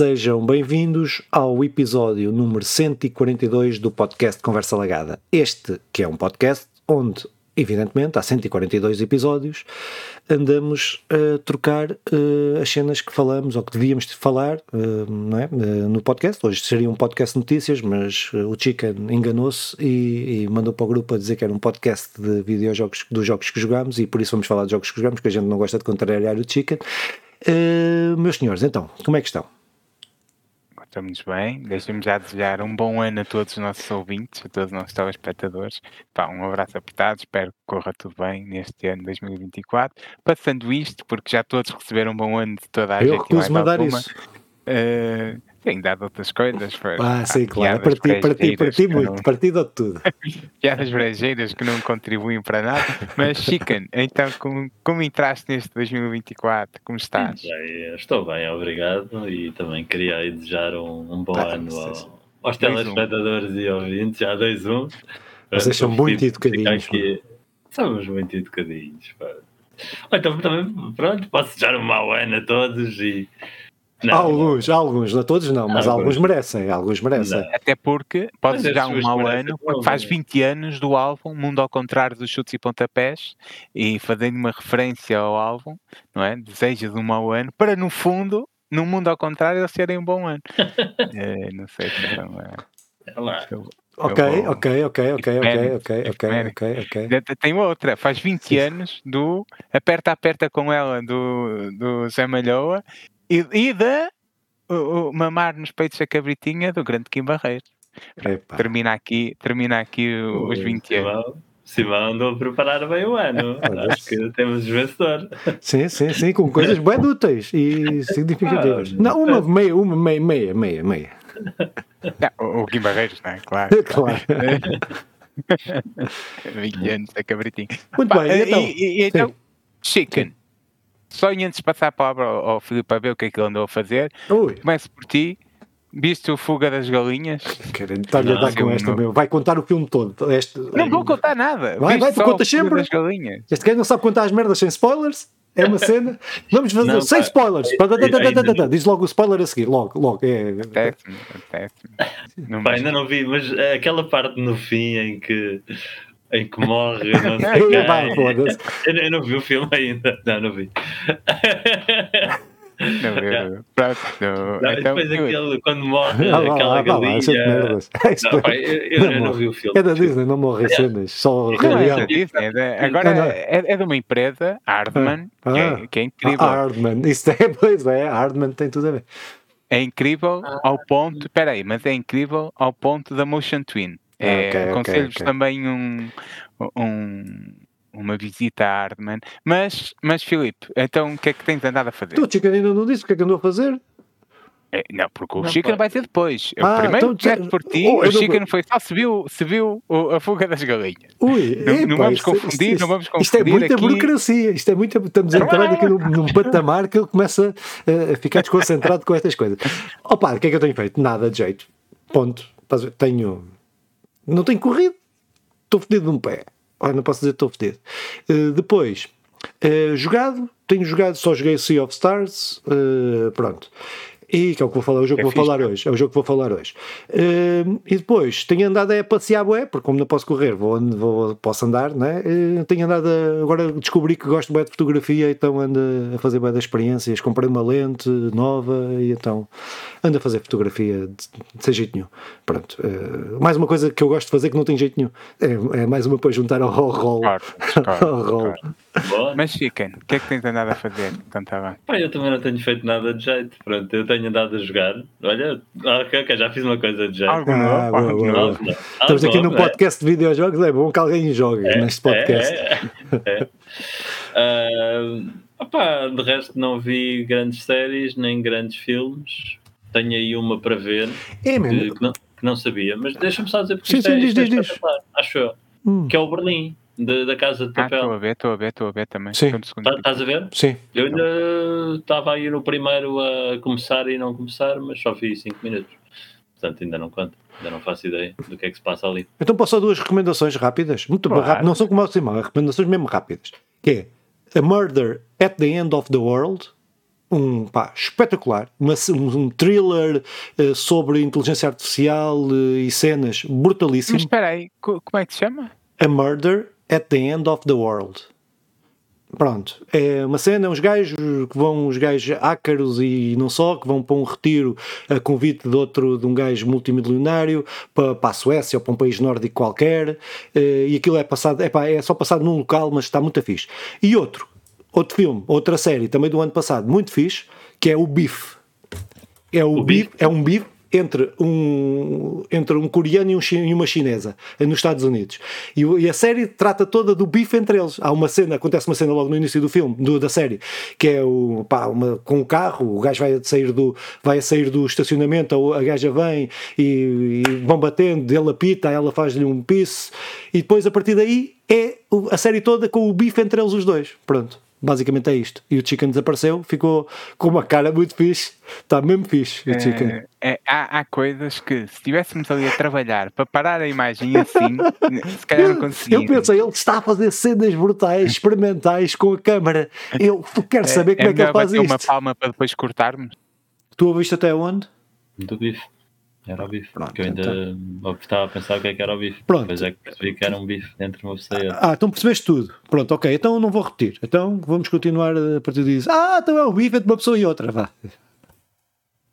Sejam bem-vindos ao episódio número 142 do podcast Conversa Lagada. Este que é um podcast onde, evidentemente, há 142 episódios, andamos a trocar uh, as cenas que falamos ou que devíamos falar uh, é? Uh, no podcast. Hoje seria um podcast de notícias, mas o Chicken enganou-se e, e, mandou para o grupo a dizer que era um podcast de videojogos dos jogos que jogámos e por isso vamos falar de jogos que jogamos, que a gente não gosta de contrariar o Chicken. meus senhores, então, como é que estão? Estamos bem. Deixa-me já desejar um bom ano a todos os nossos ouvintes, a todos os nossos telespectadores. Pá, um abraço apertado, espero que corra tudo bem neste ano 2024. Passando isto, porque já todos receberam um bom ano de toda a Eu gente. Eu recuso mandar isso. Uh, tem dado outras coisas. Foi, ah, sim, claro. Para ti, para ti, para ti muito, não... partido de tudo. piadas brasileiras que não contribuem para nada. Mas, Chicken, então, como, como entraste neste 2024? Como estás? Bem, estou bem, obrigado. E também queria desejar um, um bom ah, ano ao, aos telespectadores um. e ouvintes. Já 2-1. Um. Vocês são muito educadinhos. Somos muito educadinhos. Pá. Então, também, pronto, posso desejar um mau ano a todos e não, alguns, não. alguns, não todos não, mas alguns merecem, alguns merecem. Até porque pode ser um mau ano, faz 20 anos do álbum Mundo ao Contrário dos Chutes e Pontapés, e fazendo uma referência ao álbum, não é? Desejos um mau ano, para no fundo, no mundo ao contrário, eles serem um bom ano. é, não sei se não é. lá. É ok, ok, ok, ok, ok, ok, ok, ok, ok. Tem outra, faz 20 anos do Aperta Aperta com ela do, do Zé Malhoa e, e da o, o, Mamar nos peitos da cabritinha do grande Kim Barreiro. Termina aqui, termina aqui os 20 anos. Simão andou a preparar bem o ano. Acho que temos vencedor. Sim, sim, sim, com coisas bem úteis e significativas. Ah, não, uma meia, uma meia, meia, meia, meia. Não, o Kim Barreiros, não é? Claro. claro. 20 anos da cabritinha. Muito Pá, bem, então. E, e, então, chicken. Só antes de passar a palavra ao, ao Filipe para ver o que é que ele andou a fazer, Ui. começo por ti. Viste o Fuga das Galinhas? Querendo estar-lhe a dar com esta, meu. Vai contar o filme todo. Este... Não vou contar nada. Vai, vai, tu contas sempre. Das galinhas. Este gajo não sabe contar as merdas sem spoilers. É uma cena. Vamos fazer não, sem pá, spoilers. É, Diz logo o spoiler a seguir. Logo, logo. É... Péssimo, péssimo. Pá, ainda não vi, mas aquela parte no fim em que em que morre, não sei quem. eu, eu não vi o filme ainda. Não, não vi. Não, eu, Pronto, não. não então, depois aquele, quando morre ah, aquela ah, galinha. Não, não, eu, eu, não vi o filme. É da Disney, não morre cenas, só não, é da Disney, é da, agora é, é de uma empresa, Hardman, ah, que, é, que é incrível. Hardman, isso é, pois é, Hardman tem tudo a ver. É incrível ao ponto, espera aí, mas é incrível ao ponto da Motion Twin. É, okay, Aconselho-vos okay, okay. também um, um, uma visita a Hardman. Mas, mas Filipe, então o que é que tens andado a fazer? Tu, Chico, ainda não disse o que é que andou a fazer? É, não, porque o Chicken vai ser depois. Eu ah, primeiro então, por ti, oh, o Chicken não... foi só se viu, se viu a fuga das galinhas. Ui, não, epa, não vamos isto, confundir, isto, não vamos confundir. Isto é muita aqui... burocracia, isto é muita, estamos a entrar aqui num, num patamar que ele começa a, a ficar desconcentrado com estas coisas. Opa, o que é que eu tenho feito? Nada de jeito. Ponto. Tenho não tenho corrido. Estou fedido de um pé. Olha, não posso dizer que estou fedido. Uh, depois, uh, jogado. Tenho jogado, só joguei Sea of Stars. Uh, pronto. E que é o que vou falar, o jogo é que vou falar hoje. É o jogo que vou falar hoje. Uh, e depois tenho andado a passear, bué, porque como não posso correr, vou, vou, posso andar, né? Uh, tenho andado a, agora descobri que gosto bué de fotografia, então ando a fazer bué das experiências. Comprei uma lente nova e então ando a fazer fotografia de, sem jeito nenhum. Pronto. Uh, mais uma coisa que eu gosto de fazer que não tem jeito nenhum. É, é mais uma para juntar ao, rol. Claro, claro, ao rol. Claro. Mas Chicken, o que é que tens andado a fazer? Então tá bem. Pá, eu também não tenho feito nada de jeito. Pronto, eu tenho tenho andado a jogar. Olha, ok, ok, já fiz uma coisa de jeito. Algo ah, boa, boa, boa. Estamos aqui num podcast de videojogos, é bom que alguém jogue é, neste podcast. É, é, é. uh, opá, de resto não vi grandes séries, nem grandes filmes. Tenho aí uma para ver é, que, que, não, que não sabia, mas deixa-me só dizer porque sim, sim, é, diz, diz, diz. acho eu, hum. que é o Berlim de, da Casa de ah, Papel. Estou ah, a ver, estou a ver, estou a ver também. Sim. Tá, estás a ver? Sim. Eu ainda estava aí no primeiro a começar e não começar, mas só vi 5 minutos. Portanto, ainda não conto. Ainda não faço ideia do que é que se passa ali. Então posso duas recomendações rápidas? Muito claro. rápidas. Não são como Simão, recomendações mesmo rápidas. Que é A Murder at the End of the World. um pá, espetacular, uma, um thriller uh, sobre inteligência artificial uh, e cenas brutalíssimo. Mas espera aí, como é que se chama? A Murder at the End of the World. Pronto, é uma cena, uns gajos que vão, uns gajos ácaros e não só, que vão para um retiro a convite de outro, de um gajo multimilionário para, para a Suécia ou para um país nórdico qualquer, eh, e aquilo é passado, epá, é só passado num local, mas está muito fixe. E outro, outro filme, outra série, também do ano passado, muito fixe, que é o Bife. É o, o Bife, é um bife entre um, entre um coreano e, um, e uma chinesa nos Estados Unidos. E, e, a série trata toda do bife entre eles. Há uma cena, acontece uma cena logo no início do filme, do, da série, que é o, pá, uma, com o um carro, o gajo vai sair do, vai sair do estacionamento, a gaja vem e, e vão batendo, ele apita, ela faz-lhe um piso, e depois a partir daí é a série toda com o bife entre eles os dois. Pronto. Basicamente é isto. E o Chicken desapareceu, ficou com uma cara muito fixe. Está mesmo fixe o Chicken. É, é, há, há, coisas que, se estivéssemos ali a trabalhar para parar a imagem assim, se calhar não. Eu pensei, ele está a fazer cenas brutais, experimentais com a câmara. Eu quero é, saber como é, é que ele faz isto. uma palma para depois cortarmos. Tu ouviste até onde? Do bife. Era o bife. Pronto, porque eu ainda então. estava a pensar o que é que era o bife. Pronto. Depois é que percebi que era um bife entre uma pessoa e outra. Ah, então percebeste tudo. Pronto, ok. Então não vou repetir. Então vamos continuar a partir disso. Ah, então é o bife entre uma pessoa e outra. Vá.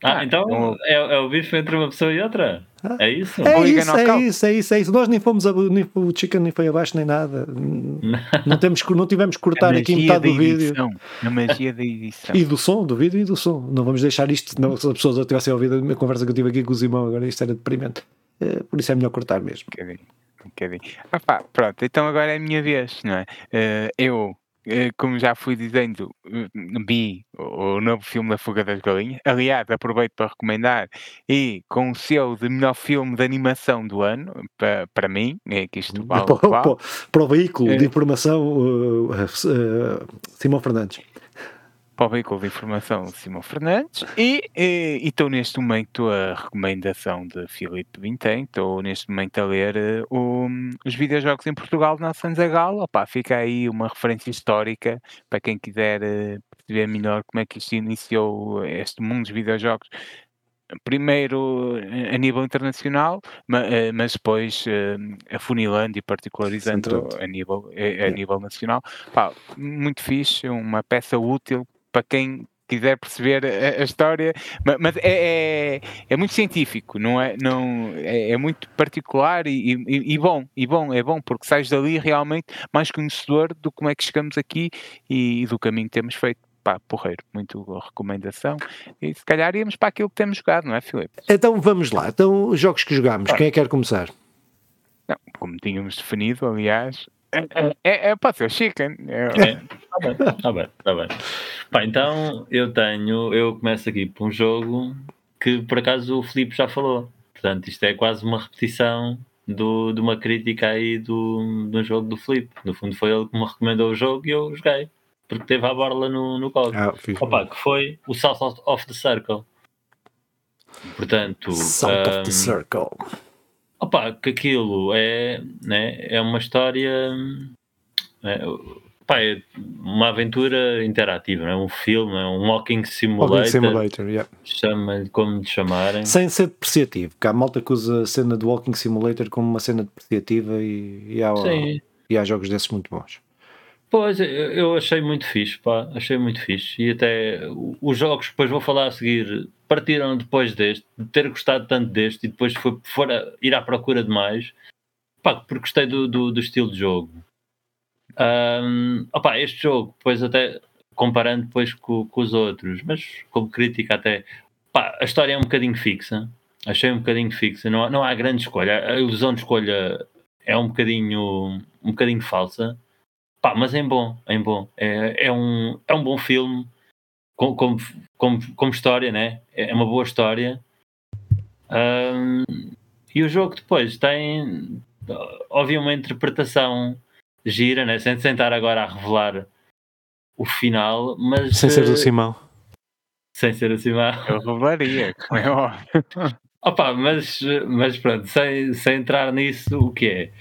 Ah, então é, é o bife entre uma pessoa e outra? Ah. É isso? É isso, é isso, é isso, é isso. Nós nem fomos a, nem, o chicken nem foi abaixo nem nada. Não, temos, não tivemos que cortar aqui metade do vídeo. A magia da edição. E do som, do vídeo e do som. Não vamos deixar isto, não, se as pessoas tivessem ouvido a conversa que eu tive aqui com o Simão, agora isto era deprimente. É, por isso é melhor cortar mesmo. Um bocadinho. Um bocadinho. Ah, pá, pronto, então agora é a minha vez, não é? Uh, eu eh, como já fui dizendo, eh, vi o novo filme da Fuga das Galinhas. Aliás, aproveito para recomendar e com o selo de melhor filme de animação do ano, para, para mim, é que isto vale, vale. Para, o veículo de informação, uh, uh, Simão Fernandes para o veículo de informação Simão Fernandes e, e, e, estou neste momento a recomendação de Filipe Vintém, estou neste momento a ler uh, os videojogos em Portugal na Sanzagal, opá, fica aí uma referência histórica para quem quiser uh, perceber melhor como é que isto iniciou este mundo dos videojogos. Primeiro eh, a nível internacional, mas depois afunilando e particularizando a nível, a, nível nacional. Pá, muito fixe, uma peça útil para quem quiser perceber a, a história, mas, mas é, é, é, muito científico, não é? Não, é, é muito particular e, e, e, bom, e bom, é bom, porque sais dali realmente mais conhecedor do como é que chegamos aqui e, e do caminho que temos feito. Pá, porreiro, muito recomendação. E se calhar íamos para aquilo que temos jogado, não é, Filipe? Então vamos lá. Então, os jogos que jogámos, quem é que quer começar? Não, como tínhamos definido, aliás, é, é, é, pode ser o chicken. É, é. Tá bem, tá bem, tá bem. Pá, então eu tenho, eu começo aqui por um jogo que por acaso o Filipe já falou. Portanto, isto é quase uma repetição do, de uma crítica aí do, do jogo do Filipe. No fundo foi ele que me recomendou o jogo e eu joguei. Porque teve a borla no, no código. Ah, Opa, que foi o South of the Circle. Portanto, South um, of the Circle Opa, que aquilo é, né, é uma história. É, é uma aventura interativa, é um filme, é um walking simulator. Walking simulator, yeah. Chama como de chamarem. Sem ser depreciativo, porque há malta que usa a cena do walking simulator como uma cena depreciativa e, e, há, e há jogos desses muito bons. Pois, eu achei muito fixe, pá, achei muito fixe. E até os jogos, depois vou falar a seguir, partiram depois deste, de ter gostado tanto deste e depois foi, for a, ir à procura de mais, pá, porque gostei do, do, do estilo de jogo. Um, opa, este jogo, depois até comparando depois com, com, os outros, mas como crítica até, pá, a história é um bocadinho fixa, achei um bocadinho fixa, não, não há grande escolha, a ilusão de escolha é um bocadinho, um bocadinho falsa. Pá, mas é bom, é bom. É, é, um, é um bom filme, como, como, como, como história, né? É uma boa história. Um, e o jogo depois tem, óbvio, uma interpretação gira, né? Sem sentar agora a revelar o final, mas. Sem ser do Simão. Sem ser do Simão. Eu revelaria, como é óbvio. Opa, mas, mas pronto, sem, sem entrar nisso, o que é?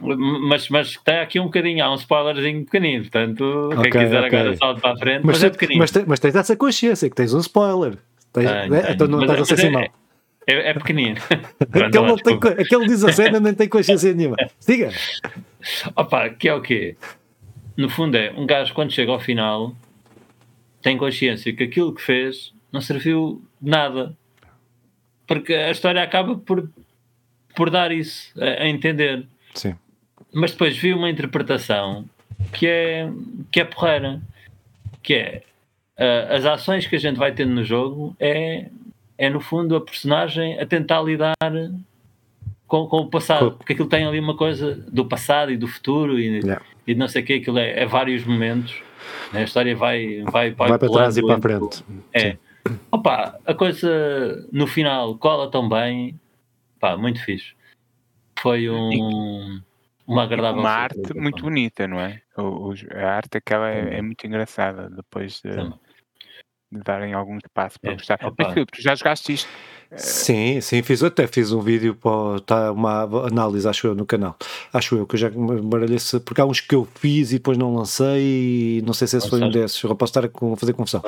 Mas, mas está aqui um bocadinho, há um spoilerzinho pequenino, portanto, okay, quem quiser okay. agora salto para a frente, mas, mas, é pequenino. Mas, mas tens essa consciência que tens um spoiler. Tens, ah, né? Então não estás a ser assim mal. É, é pequenino. aquele, não tem, aquele diz a cena nem tem consciência nenhuma. Diga. Opa, que é o quê? No fundo é, um gajo quando chega ao final tem consciência que aquilo que fez não serviu de nada. Porque a história acaba por, por dar isso a, a entender. Sim. Mas depois vi uma interpretação que é, que é porreira. Que é uh, as ações que a gente vai tendo no jogo é, é no fundo a personagem a tentar lidar com, com o passado, porque aquilo tem ali uma coisa do passado e do futuro e, yeah. e não sei o que, aquilo é, é vários momentos. Né? A história vai, vai, vai, vai para trás e para a frente. É. Opa, a coisa no final cola tão bem, pá, muito fixe. Foi um, uma agradável. Uma arte muito bonita, não é? O, o, a arte aquela é, é, muito engraçada depois de, de darem algum espaço para é. gostar. Opa. Mas Filipe, tu já jogaste isto? Sim, sim, fiz até fiz um vídeo para tá uma análise, acho eu, no canal. Acho eu que eu já me baralhei porque há uns que eu fiz e depois não lancei e não sei se esse foi um desses. Eu posso estar a fazer confusão.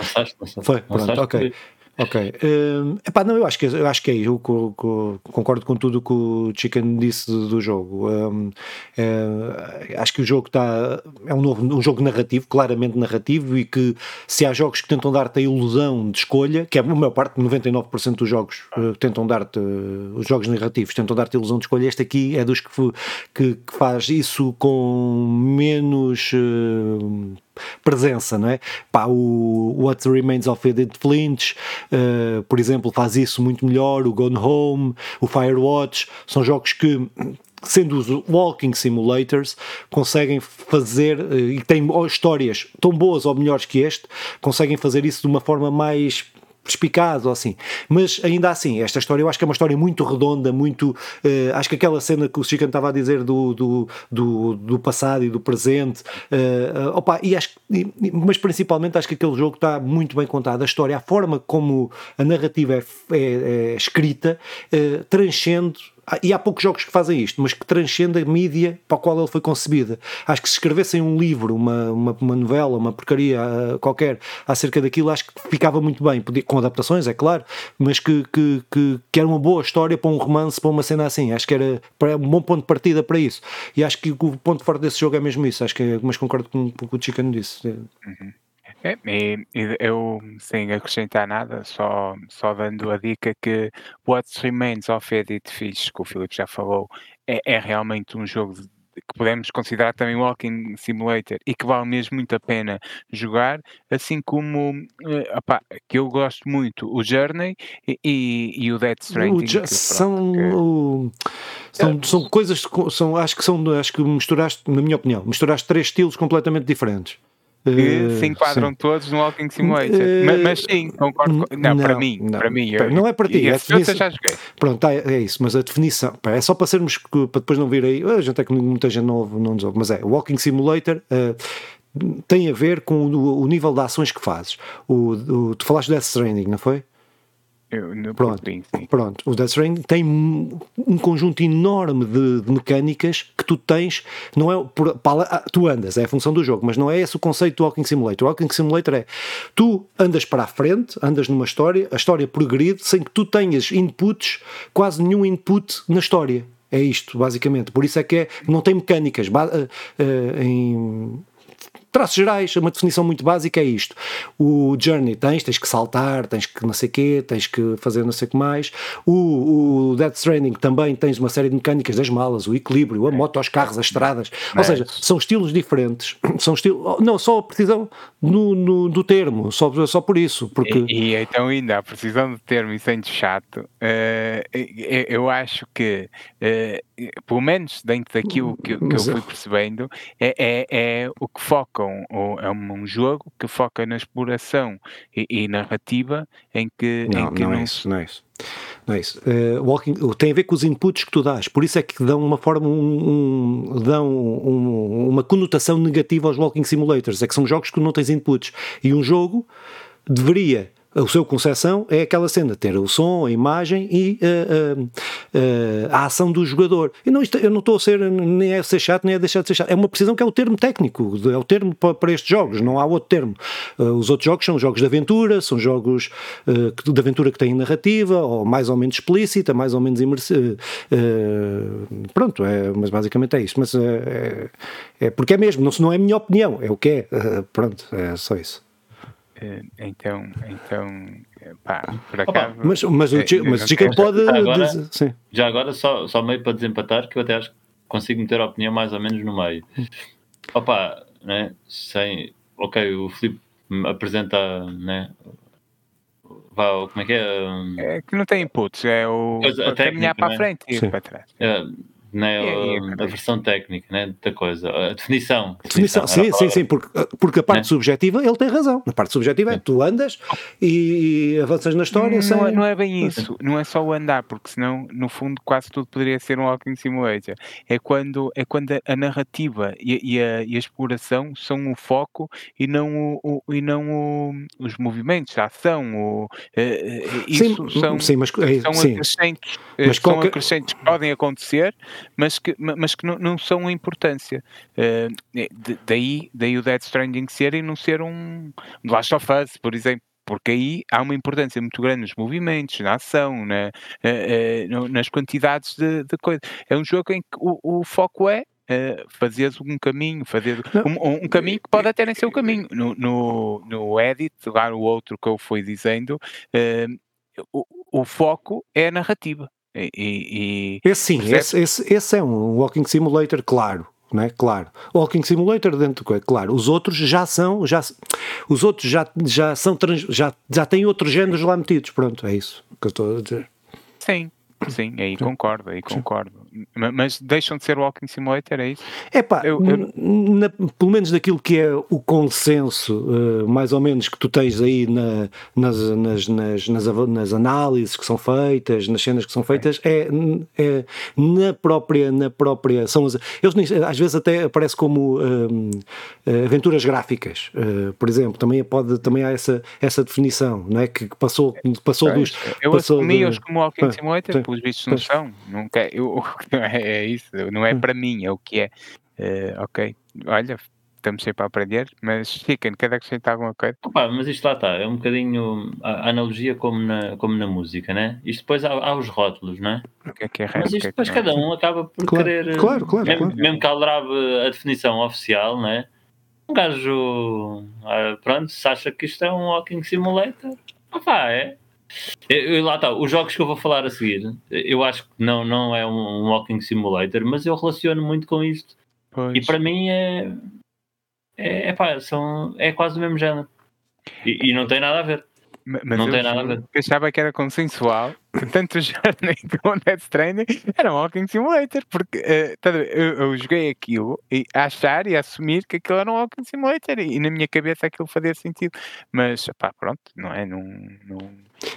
Foi, pronto, ok. Ok. Uh, epá, não, eu acho que, eu acho que é. Eu concordo com tudo que o Chicken disse do, jogo. Um, é, acho que o jogo está. É um, novo, um jogo narrativo, claramente narrativo, e que se há jogos que tentam dar-te a ilusão de escolha, que é a maior parte, 99% dos jogos uh, tentam dar-te. Uh, os jogos narrativos tentam dar-te a ilusão de escolha. Este aqui é dos que, que, que faz isso com menos uh, presença, não é? Pá, o What Remains of Edith Flint, uh, por exemplo, faz isso muito melhor, o Gone Home, o Firewatch, são jogos que sendo os walking simulators, conseguem fazer, uh, e têm histórias tão boas ou melhores que este, conseguem fazer isso de uma forma mais perspicaz ou assim. Mas ainda assim, esta história eu acho que é uma história muito redonda, muito. Uh, acho que aquela cena que o Chico estava a dizer do, do, do, do passado e do presente, uh, opa, e acho, mas principalmente acho que aquele jogo está muito bem contado. A história, a forma como a narrativa é, é, é escrita, transcende ah, e há poucos jogos que fazem isto, mas que transcende a mídia para a qual ele foi concebida. Acho que se escrevessem um livro, uma, uma, uma novela, uma porcaria uh, qualquer acerca daquilo, acho que ficava muito bem, com adaptações, é claro, mas que, que, que, que, era uma boa história para um romance, para uma cena assim. Acho que era um bom ponto de partida para isso. E acho que o ponto forte desse jogo é mesmo isso. Acho que mas concordo com o que o Chicken disse. Uhum. É, e, e eu, sem acrescentar nada, só, só dando a dica que What Remains of Edith Finch, que o Filipe já falou, é, é realmente um jogo de- que podemos considerar também Walking Simulator e que vale mesmo muito a pena jogar, assim como eh, opá, que eu gosto muito o Journey e, e, e o Death Stranding. que, são, que... são, são coisas, são, acho que são, acho que misturaste, na minha opinião, misturaste três estilos completamente diferentes que uh, se enquadram sim. todos no Walking Simulator. Uh, mas, mas, sim, concordo. Com... Não, não, para mim, não, para mim. Eu, não é para ti. É definição... Pronto, tá, é isso, mas a definição pá, é só para sermos para depois não vir aí. A gente é que muita gente não, não nos ouve, mas é o Walking Simulator. Uh, tem a ver com o, o, nível de ações que fazes. O, o, tu falaste de Death Stranding, não foi? Eu, pronto, pronto, o Death Stranding tem um conjunto enorme de, de, mecânicas tu tens, não é por, ah, tu andas, é a função do jogo, mas não é esse o conceito do Walking Simulator. O Walking Simulator é tu andas para a frente, andas numa história, a história progride sem que tu tenhas inputs, quase nenhum input na história. É isto, basicamente. Por isso é que é, não tem mecânicas. Uh, uh, em, traços gerais, uma definição muito básica é isto. O journey tens, tens que saltar, tens que não sei quê, tens que fazer não sei o que mais. O, o Death Stranding também tens uma série de mecânicas das malas, o equilíbrio, a moto, os carros, as estradas. Ou seja, são estilos diferentes. São estilos, não, só a precisão no, no, do termo, só, só por isso. Porque... E, e então ainda a precisão do termo e sendo chato, uh, eu acho que uh, pelo menos dentro daquilo que, que eu fui percebendo, é, é, é o que foca um, é um jogo que foca na exploração e, e narrativa em que. Não, em que não, não, é isso, não é isso. Não é isso. Uh, walking, tem a ver com os inputs que tu dás, por isso é que dão uma forma, um, um, dão um, uma conotação negativa aos walking simulators. É que são jogos que não tens inputs. E um jogo deveria o seu concepção é aquela cena, ter o som, a imagem e uh, uh, uh, a ação do jogador. E não, isto, eu não estou a ser, nem a ser chato, nem a deixar de ser chato. É uma precisão que é o termo técnico, é o termo para, para estes jogos, não há outro termo. os outros jogos são jogos de aventura, são jogos de aventura que têm narrativa, ou mais ou menos explícita, mais ou menos imersiva. pronto, é, mas basicamente é isso. Mas é, é, porque é mesmo, não, não é a minha opinião, é o que é. pronto, é só isso. Eh, então, então pá, por acaso. Mas, mas o, é, mas o Chico pode. Já agora, dizer, já agora só, só meio para desempatar, que eu até acho que consigo meter a opinião mais ou menos no meio. Opa, né? Sem. Ok, o Filipe apresenta, né? Vá, como é que é? É que não tem inputs, é o. Coisa, caminhar para a né? frente e para trás. É, né, a, a, versão técnica né, da coisa, a definição. definição, definição sim, sim, sim, porque, porque a parte né? subjetiva ele tem razão. A parte subjetiva é tu andas e avanças na história. Não, sem... não é bem isso, não é só o andar, porque senão, no fundo, quase tudo poderia ser um Walking Simulator. É quando, é quando a narrativa e, e, a, e a exploração são o foco e não, o, o e não o, os movimentos, a ação. O, uh, isso sim, são, sim, mas, é, são, sim. Acrescentes, mas são qualquer... acrescentes que podem acontecer mas que, mas que não, não são a importância. Uh, daí, daí o Dead Stranding ser e não ser um Last of Us, por exemplo porque aí há uma importância muito grande nos movimentos, na ação, na, uh, uh, nas quantidades de, de coisas. É um jogo em que o, o foco é uh, fazer um caminho, fazer um, um, caminho que pode até nem ser o caminho. No, no, no edit, lá o outro que eu fui dizendo, o, o foco é a narrativa. E, e, esse sim, esse, esse, esse, é um Walking Simulator, claro. Não é? Claro. Walking Simulator dentro do claro. Os outros já são, já, os outros já, já são, trans, já, já têm outros géneros lá metidos. Pronto, é isso que eu estou a dizer. Sim, sim, aí concordo, aí concordo. Mas deixam de ser Walking Simulator, é isso? É pá, eu, eu... pelo menos daquilo que é o consenso, uh, mais ou menos, que tu tens aí na, nas, nas, nas, nas, nas, análises que são feitas, nas cenas que são feitas, é, é na própria. Na própria são as, eles às vezes até aparece como uh, aventuras gráficas, uh, por exemplo, também, pode, também há essa, essa definição, não é? Que passou, passou é, dos. Eu passou assumi-os como Walking Simulator, pelos vistos não são. Nunca, eu, é, é isso, não é hum. para mim, é o que é. Uh, ok, olha, estamos sempre a aprender, mas Chicken, quer acrescentar alguma coisa? Opa, mas isto lá está, é um bocadinho a, analogia como na, como na música, né? Isto depois há, há os rótulos, não é? O que é que é Mas isto é depois cada um acaba por claro, querer. Claro, claro, mesmo, claro. mesmo que a definição oficial, não é? Um gajo, ah, pronto, se acha que isto é um walking simulator, opá, é. Eu, lá está, os jogos que eu vou falar a seguir, eu acho que não, não é um, walking simulator, mas eu relaciono muito com isto. Pois. E para mim é, é, é, pá, são, é quase o mesmo género. E, e não tem nada a ver. Mas não tem nada a ver. Eu achava que era consensual tanto o Journey como o Death Stranding era um Walking Simulator, porque uh, eu, eu, joguei aquilo e a achar e a assumir que aquilo era um Walking Simulator e, e na minha cabeça aquilo fazia sentido, mas pá, pronto, não é? Não, não,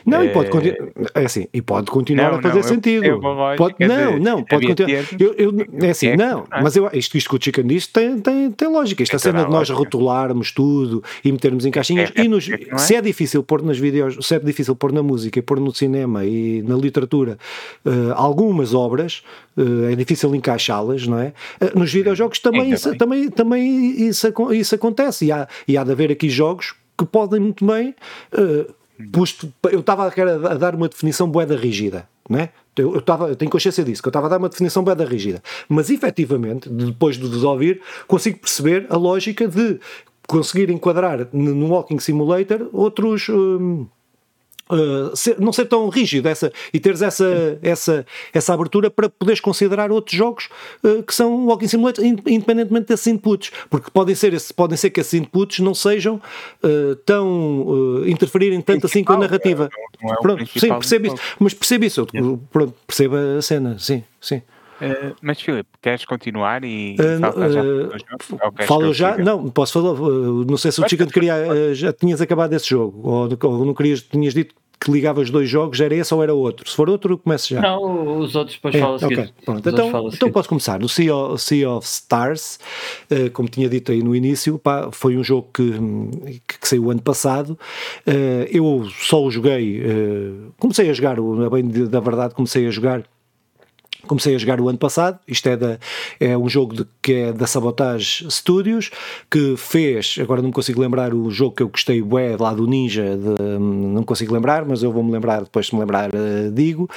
não, é... e pode continuar, é assim, e pode continuar não, a fazer não, sentido. Eu, eu pode, não, não, pode continuar. Eu, eu, é assim, é, não, é. mas eu, isto, isto que o Chicken disse tem, tem, tem lógica. Esta cena de nós rotularmos tudo e metermos em caixinhas, é, e nos, se é difícil pôr nas vídeos, se é difícil pôr na música e pôr no cinema e na literatura uh, algumas obras, uh, é difícil encaixá-las, não é? Uh, nos videojogos também, isso, também, também isso, isso acontece, e há, e há de haver aqui jogos que podem muito bem Posto, eu estava a, dar uma definição boeda rígida, não é? Eu, estava, eu tenho consciência disso, que eu estava a dar uma definição boeda rígida. Mas efetivamente, depois de desouvir, consigo perceber a lógica de conseguir enquadrar no Walking Simulator outros. Hum, Uh, ser, não ser tão rígido essa, e teres essa, essa, essa abertura para poderes considerar outros jogos uh, que são Walking Simulator, independentemente desses inputs, porque podem ser, esse, podem ser que esses inputs não sejam uh, tão interferirem tanto assim com a narrativa. É, é pronto, sim, percebo isso, mas percebo isso, eu, pronto, percebo a cena, sim, sim. Uh, mas Filipe, queres continuar e uh, já uh, Falo já? Não, posso falar. não sei se o Chicken queria, já tinhas acabado esse jogo ou, ou não querias, tinhas dito que ligava os dois jogos, era esse ou era outro? Se for outro, eu começo já. Não, os outros depois é, falam okay. Pronto, então, então posso começar. No sea of, sea of Stars, uh, como tinha dito aí no início, pá, foi um jogo que, que, que saiu ano passado. Uh, eu só o joguei, uh, comecei a jogar, bem da verdade, comecei a jogar comecei a jogar o ano passado. Isto é, da, é um jogo de, que é da Sabotage Studios, que fez, agora não me consigo lembrar o jogo que eu gostei bué lá do Ninja, de, não consigo lembrar, mas eu vou-me lembrar, depois de me lembrar, uh, digo.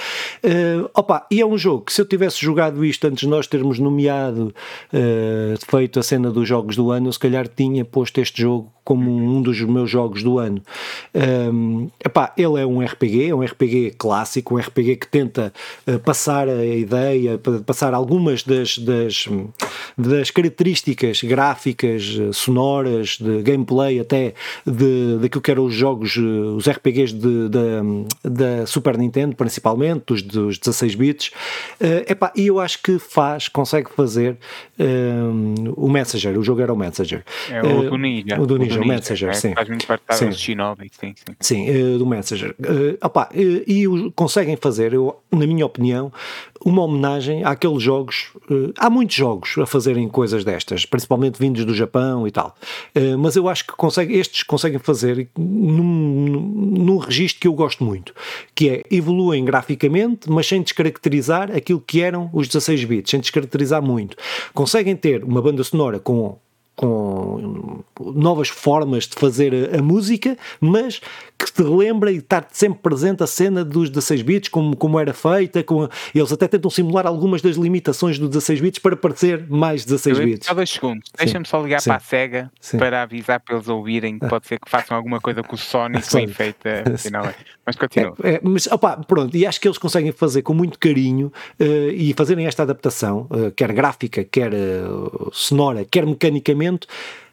Uh, opa, e é um jogo que se eu tivesse jogado isto antes de nós termos nomeado, uh, feito a cena dos jogos do ano, eu se calhar tinha posto este jogo como um dos meus jogos do ano. Um, epá, ele é um RPG, é um RPG clássico, um RPG que tenta uh, passar a ideia, passar algumas das, das, das características gráficas, eh, sonoras, de gameplay até de, daquilo que eram os jogos, eh, os RPGs de, da Super Nintendo, principalmente, dos, dos 16 bits. Uh, epá, e eu acho que faz, consegue fazer um, o Messenger, o jogo era o Messenger. É o do Ninja. O do Ninja o Messenger, é, sim. Faz muito parte sim. Shinobi, sim, sim. Sim, uh, do Messenger. Uh, opa, uh, e conseguem fazer, eu, na minha opinião, uma homenagem àqueles jogos. Uh, há muitos jogos a fazerem coisas destas, principalmente vindos do Japão e tal. Uh, mas eu acho que consegue, estes conseguem fazer num, num registro que eu gosto muito, que é evoluem graficamente, mas sem descaracterizar aquilo que eram os 16 bits, sem descaracterizar muito. Conseguem ter uma banda sonora com com novas formas de fazer a, a, música, mas que te lembra e estar sempre presente a cena dos 16 bits, como, como era feita, com, eles até tentam simular algumas das limitações dos 16 bits para parecer mais 16 bits. Só dois segundos, deixa-me só ligar Sim. para a SEGA Sim. para avisar para eles ouvirem que pode ser que façam alguma coisa com o Sony bem feita, afinal é. Mas continua. É, é, mas opa, pronto, e acho que eles conseguem fazer com muito carinho uh, e fazerem esta adaptação, uh, quer gráfica, quer uh, sonora, quer mecanicamente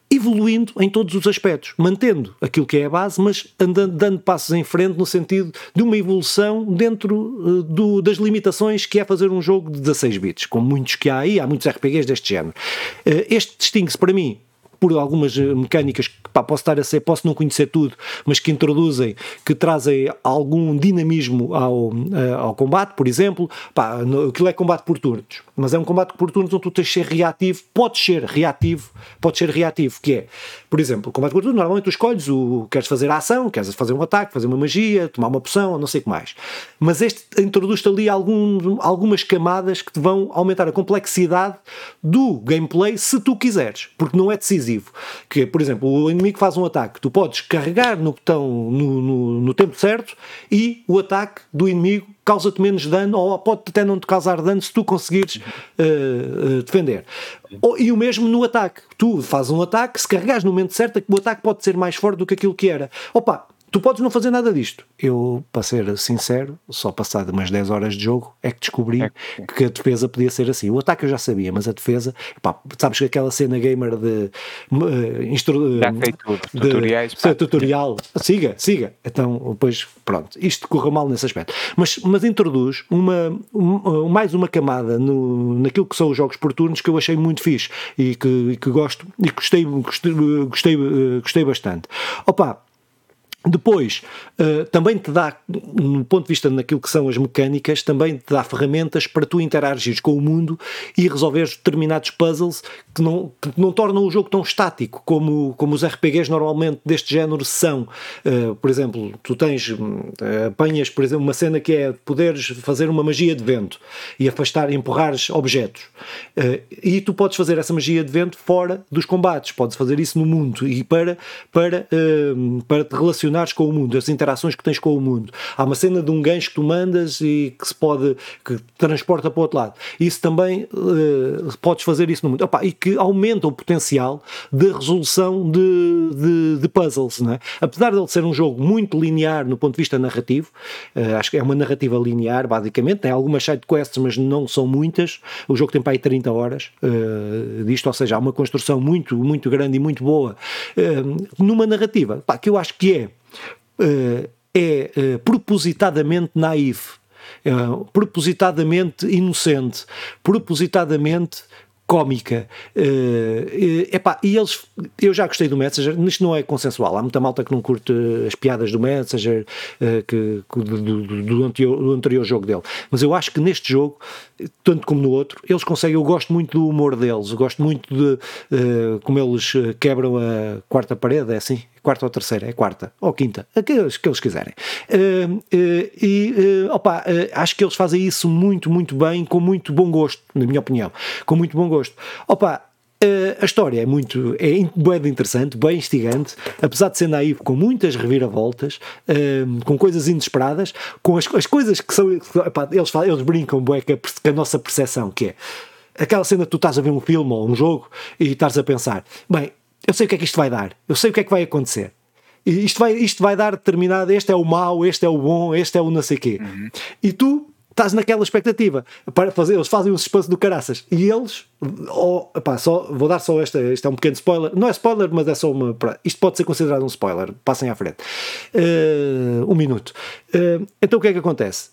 evoluindo em todos os aspectos, mantendo aquilo que é a base, mas andando, dando passos em frente no sentido de uma evolução dentro uh, do, das limitações que é fazer um jogo de 16 bits, como muitos que há aí, há muitos RPGs deste género. Uh, este distingue-se para mim por algumas eh, mecânicas que pá, posso estar a ser, posso não conhecer tudo, mas que introduzem, que trazem algum dinamismo ao, eh, ao combate, por exemplo, pá, aquilo é combate por turnos, mas é um combate por turnos onde tu tens de ser reativo, podes ser reativo, podes ser reativo, que é, por exemplo, combate por turnos, normalmente tu escolhes o queres fazer a ação, queres fazer um ataque, fazer uma magia, tomar uma poção, não sei o que mais. Mas este introduz-te ali algum, algumas camadas que te vão aumentar a complexidade do gameplay se tu quiseres, porque não é decisivo decisivo. Que, por exemplo, o inimigo faz um ataque, tu podes carregar no botão no, no, no tempo certo e o ataque do inimigo causa-te menos dano ou pode até não te causar dano se tu conseguires uh, defender. e o mesmo no ataque. Tu fazes um ataque, se carregares no momento certo, o ataque pode ser mais forte do que aquilo que era. Opa, Tu podes não fazer nada disto. Eu, para ser sincero, só passado umas 10 horas de jogo é que descobri é. que a defesa podia ser assim. O ataque eu já sabia, mas a defesa, pá, sabes que aquela cena gamer de. Uh, instru, já sei tudo. De, Tutoriais. Pá. Tutorial. Siga, siga. Então, depois, pronto. Isto correu mal nesse aspecto. Mas, mas introduz uma, um, mais uma camada no, naquilo que são os jogos por turnos que eu achei muito fixe e que, que gosto e gostei, gostei, gostei, gostei bastante. Opa, depois, uh, também te dá, no ponto de vista naquilo que são as mecânicas, também te dá ferramentas para tu interagires com o mundo e resolveres determinados puzzles que não, que não tornam o jogo tão estático como, como os RPGs normalmente deste género são. Uh, por exemplo, tu tens, uh, apanhas, por exemplo, uma cena que é poderes fazer uma magia de vento e afastar, empurrares objetos. e tu podes fazer essa magia de vento fora dos combates, podes fazer isso no mundo e para, para, para te relacionar relacionares com o mundo, as interações que tens com o mundo. Há uma cena de um gancho que tu mandas e que se pode, que transporta para o outro lado. Isso também uh, podes fazer isso no mundo. Opa, e que aumenta o potencial de resolução de, de, de puzzles. Não é? Apesar de ele ser um jogo muito linear no ponto de vista narrativo, uh, acho que é uma narrativa linear, basicamente. Tem algumas side quests, mas não são muitas. O jogo tem para aí 30 horas uh, disto, ou seja, há uma construção muito, muito grande e muito boa numa narrativa que eu acho que é uh, é uh, propositadamente naive, uh, propositadamente inocente, propositadamente cómica. Uh, epá, e eles, eu já gostei do Messenger, isto não é consensual. Há muita malta que não curte as piadas do Messenger, uh, que, do, do, do, anterior, do, anterior, jogo dele. Mas eu acho que neste jogo, tanto como no outro, eles conseguem. Eu gosto muito do humor deles, eu gosto muito de como eles quebram a quarta parede, é assim? Quarta ou terceira, é quarta ou quinta, aqueles que eles quiserem. Uh, uh, e uh, opa, acho que eles fazem isso muito, muito bem, com muito bom gosto, na minha opinião, com muito bom gosto. Opa, a história é muito é bem interessante, bem instigante, apesar de ser naivo, com muitas reviravoltas, com coisas inesperadas, com as, as coisas que são. Epá, eles, falam, eles brincam a, com a nossa percepção, que é aquela cena que tu estás a ver um filme ou um jogo e estás a pensar, bem, eu sei o que é que isto vai dar, eu sei o que é que vai acontecer. Isto vai, isto vai dar determinado, este é o mau, este é o bom, este é o não sei quê. Uhum. E tu estás naquela expectativa para fazer, eles fazem um suspense do caraças e eles, oh, só, vou dar só esta, este é um pequeno spoiler, não é spoiler, mas é só uma, isto pode ser considerado um spoiler, passem à frente, uh, um minuto. Uh, então o que é que acontece?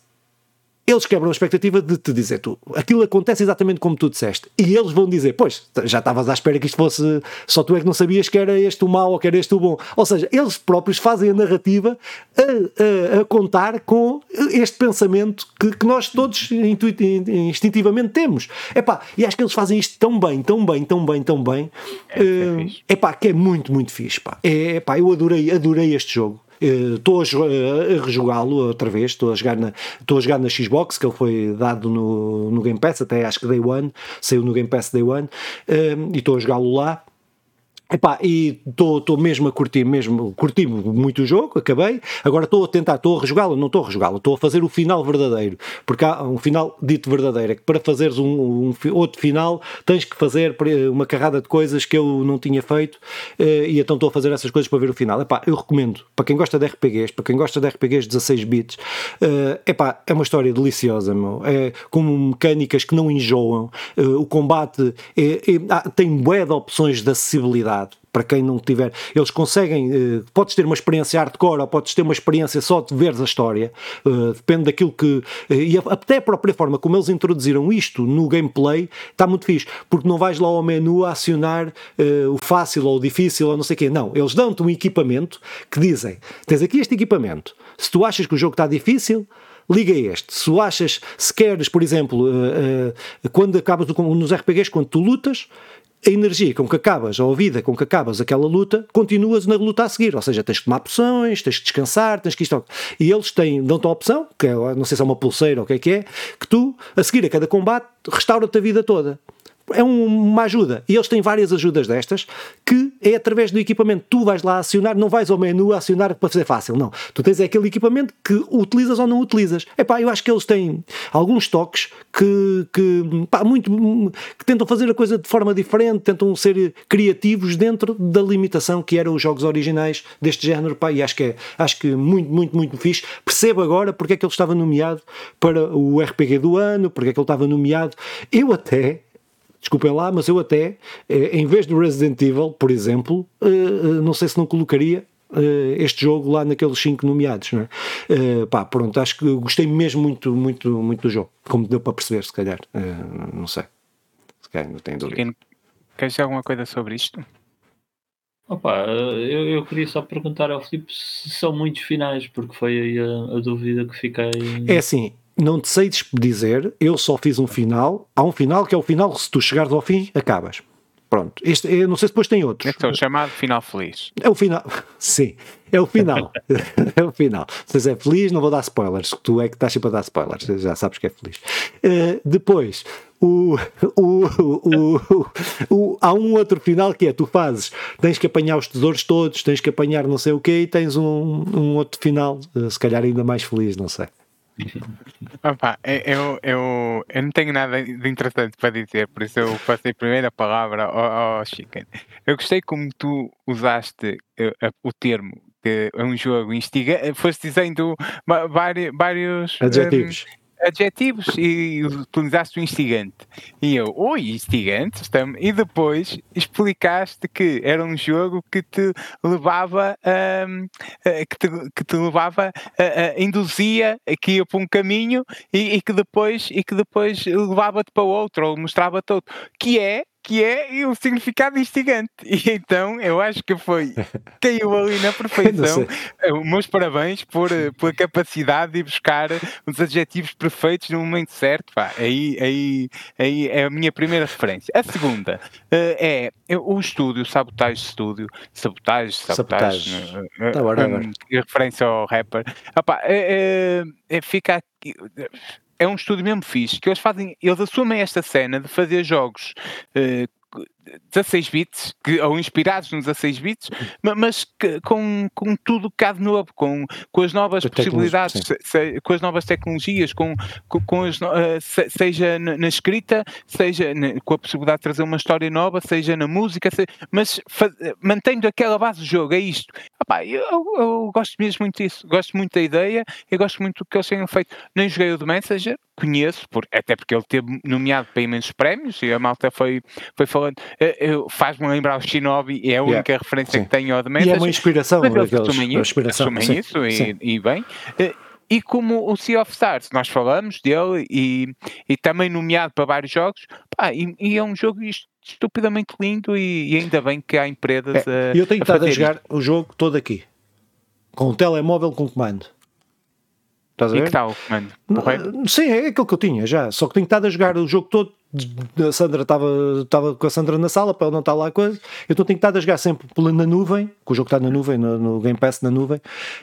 Eles quebram a expectativa de te dizer tu, aquilo acontece exatamente como tu disseste, e eles vão dizer, pois, já estavas à espera que isto fosse, só tu é que não sabias que era este o mau ou que era este o bom. Ou seja, eles próprios fazem a narrativa a, a, a contar com este pensamento que, que nós todos instintivamente temos. Epá, e acho que eles fazem isto tão bem, tão bem, tão bem, tão bem, é, é, uh, epá, que é muito, muito fixe. Pá. É, epá, eu adorei, adorei este jogo. Estou uh, a, a rejogá-lo outra vez, estou a, jogar na, estou a jogar na Xbox, que ele foi dado no, no Game Pass, até acho que Day One, saiu no Game Pass Day One, uh, e estou a jogá-lo lá. Epá, e estou mesmo a curtir, mesmo, curti muito o jogo, acabei, agora estou a tentar, estou a rejogá-lo, não estou a rejogá-lo, estou a fazer o final verdadeiro, porque há um final dito verdadeiro, é que para fazeres um, um, outro final tens que fazer uma carrada de coisas que eu não tinha feito, eh, e então estou a fazer essas coisas para ver o final. Epá, eu recomendo, para quem gosta de RPGs, para quem gosta de RPGs 16 bits, uh, epá, é uma história deliciosa, meu. é com mecânicas que não enjoam, uh, o combate é, é, tem bué de opções de acessibilidade, para quem não tiver, eles conseguem, uh, podes ter uma experiência hardcore ou podes ter uma experiência só de veres a história, uh, depende daquilo que, uh, e até a própria forma como eles introduziram isto no gameplay está muito fixe, porque não vais lá ao menu a acionar o fácil ou o difícil ou não sei o quê, não, eles dão-te um equipamento que dizem, tens aqui este equipamento, se tu achas que o jogo está difícil, liga este. Se achas, se queres, por exemplo, uh, uh, quando acabas nos RPGs, quando tu lutas, a energia com que acabas, ou a vida com que acabas aquela luta, continuas na luta a seguir. Ou seja, tens que tomar poções, tens que descansar, tens que isto. E eles têm, dão-te a opção, que é, não sei se é uma pulseira ou o que é que é, que tu, a seguir a cada combate, restaura-te a vida toda é uma ajuda. E eles têm várias ajudas destas que é através do equipamento. Tu vais lá acionar, não vais ao menu acionar para fazer fácil, não. Tu tens aquele equipamento que utilizas ou não utilizas. Epá, eu acho que eles têm alguns toques que, que, pá, muito, que tentam fazer a coisa de forma diferente, tentam ser criativos dentro da limitação que eram os jogos originais deste género. Pá, e acho que é acho que muito, muito, muito fixe. Percebo agora porque é que ele estava nomeado para o RPG do ano, porque é que ele estava nomeado. Eu até desculpem lá, mas eu até, eh, em vez do Resident Evil, por exemplo, eh, eh, não sei se não colocaria este jogo lá naqueles 5 nomeados, não é? pá, pronto, acho que gostei mesmo muito, muito, muito do jogo, como deu para perceber, se calhar, não sei, se calhar não tenho dúvida. Queres dizer alguma coisa sobre isto? Opa, eu, eu queria só perguntar ao Filipe se são muitos finais, porque foi aí a, a dúvida que fiquei. É assim, não te sei dizer, eu só fiz um final. Há um final que é o final, se tu chegares ao fim, acabas. Pronto. Este, eu não sei se depois tem outros. É o chamado final feliz. É o final. Sim, é o final. é o final. Se é feliz, não vou dar spoilers. Tu é que estás sempre a dar spoilers. Já sabes que é feliz. Uh, depois, o, o, o, há um outro final que é: tu fazes, tens que apanhar os tesouros todos, tens que apanhar não sei o quê, e tens um, um outro final, uh, se calhar ainda mais feliz, não sei. Opa, eu, eu, eu não tenho nada de interessante para dizer, por isso eu passei a primeira palavra ao, ao Chicken. Eu gostei como tu usaste uh, uh, o termo que é um jogo instiga, foste dizendo vários, vários adjetivos. Um, adjetivos e utilizaste o instigante. E eu, oi, instigante, estamos. E depois explicaste que era um jogo que te levava a. que, te, que te levava a, induzia que ia para um caminho e, e que depois e que depois levava-te para outro ou mostrava-te outro. Que é que é o significado instigante. E então eu acho que foi, caiu ali na perfeição. Eh, meus parabéns por, eh, pela capacidade de buscar os adjetivos perfeitos no momento certo. Pá, aí, aí, aí é a minha primeira referência. A segunda uh, é o estúdio, Sabotage Studio, Sabotage, Sabotage, sabotagem. Uh, tá referência ao rapper. É, é, fica aqui é um estúdio mesmo fixe, que eles fazem, eles assumem esta cena de fazer jogos uh, 16 bits, que, ou inspirados nos 16 bits, mas que, com, com tudo que há de novo, com, com as novas possibilidades, se, se, com as novas tecnologias, com, com, com as, uh, se, seja na, escrita, seja na, com a possibilidade de trazer uma história nova, seja na música, mas mantendo aquela base do jogo, é isto. Epá, eu, eu, gosto mesmo muito disso, gosto muito da ideia, eu gosto muito do que eles tenham feito. Nem joguei o The Messenger, conheço, por, até porque ele teve nomeado para imensos prémios e a malta foi, foi falando. Faz-me lembrar o Shinobi, é a única yeah. referência sim. que tenho ao The Messenger. E é uma inspiração, mas eles assumem isso, assumem isso e, e, bem. Uh, e como o Sea of Stars, nós falamos dele e, e também nomeado para vários jogos, pá, e, e é um jogo estupidamente lindo e, e, ainda bem que há empresas é, a. Eu tenho estado a, a jogar isto. o jogo todo aqui, com um telemóvel com comando. Estás a ver? E que tal o comando? Sim, é aquilo que eu tinha já. Só que tenho estado a jogar o jogo todo a Sandra estava, estava com a Sandra na sala para ela não estar lá a coisa. Eu estou tentado a jogar sempre na nuvem, que o jogo está na nuvem, no, no Game Pass na nuvem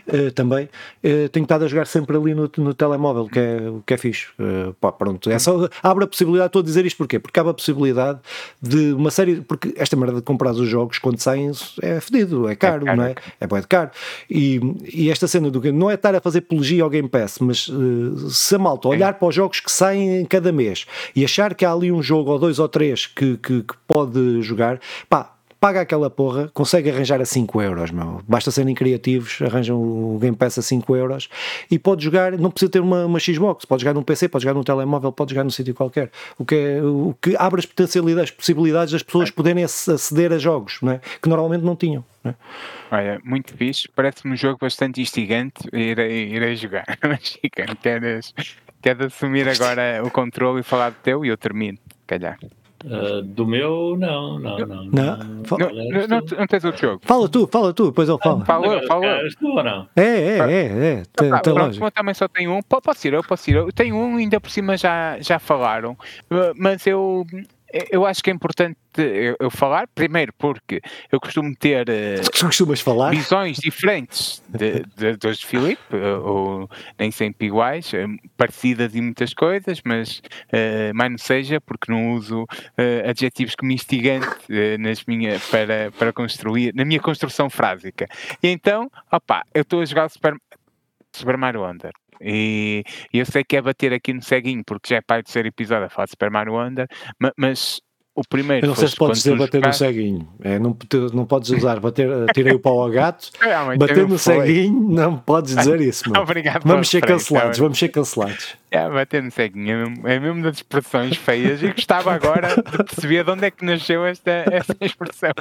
uh, também. Uh, tenho estado a jogar sempre ali no, no telemóvel, que é, que é fixe. Uh, pá, pronto. É só, abre a possibilidade, estou a dizer isto porquê? Porque abre a possibilidade de uma série. Porque esta merda de comprar os jogos quando saem é fedido, é caro, é caro. não é? É bem caro. E, e esta cena do não é estar a fazer apologia ao Game Pass, mas se a malta olhar para os jogos que saem cada mês e achar que há ali um jogo ou dois ou três que, que, que pode jogar, pá, paga aquela porra, consegue arranjar a 5 euros, meu. Basta serem criativos, arranjam o Game Pass a 5 euros e pode jogar, não precisa ter uma, uma Xbox, pode jogar num PC, pode jogar num telemóvel, pode jogar num sítio qualquer. O que, é, o que abre as potencialidades, as possibilidades das pessoas poderem aceder a jogos, não é? que normalmente não tinham. Não é? Olha, muito fixe, parece-me um jogo bastante instigante, irei, irei jogar. Queres, queres assumir agora o controle e falar do teu e eu termino calhar. Uh, do meu, não, não, não. Não, não, não, não, não tens outro jogo. Fala tu, fala tu, depois ele fala. Fala, fala. ou não? É, é, é. é. Tem, ah, tem pronto, eu também só tenho um. Posso ir, eu posso ir. Eu tenho um, ainda por cima já, já falaram, mas eu eu acho que é importante eu, falar, primeiro porque eu costumo ter uh, visões diferentes de, de, dos de Filipe, uh, ou nem sempre iguais, uh, parecidas em muitas coisas, mas uh, mais não seja porque não uso adjetivos como instigante nas minha, para, para construir, na minha construção frásica. E então, opá, eu estou a jogar o Super, Super Mario Wonder. E, e, eu sei que é bater aqui no ceguinho, porque já é pai do ser episódio a falar de Super Mario Wonder, mas o primeiro. Eu não sei se podes dizer bater no ceguinho. É, não, não podes usar bater, tirei o pau ao gato. É, bater no foi. ceguinho, não podes dizer isso. Mano. Obrigado vamos ser cancelados, vamos ser cancelados. É, bater no ceguinho, é mesmo, é mesmo das expressões feias e gostava agora de perceber de onde é que nasceu esta, esta expressão.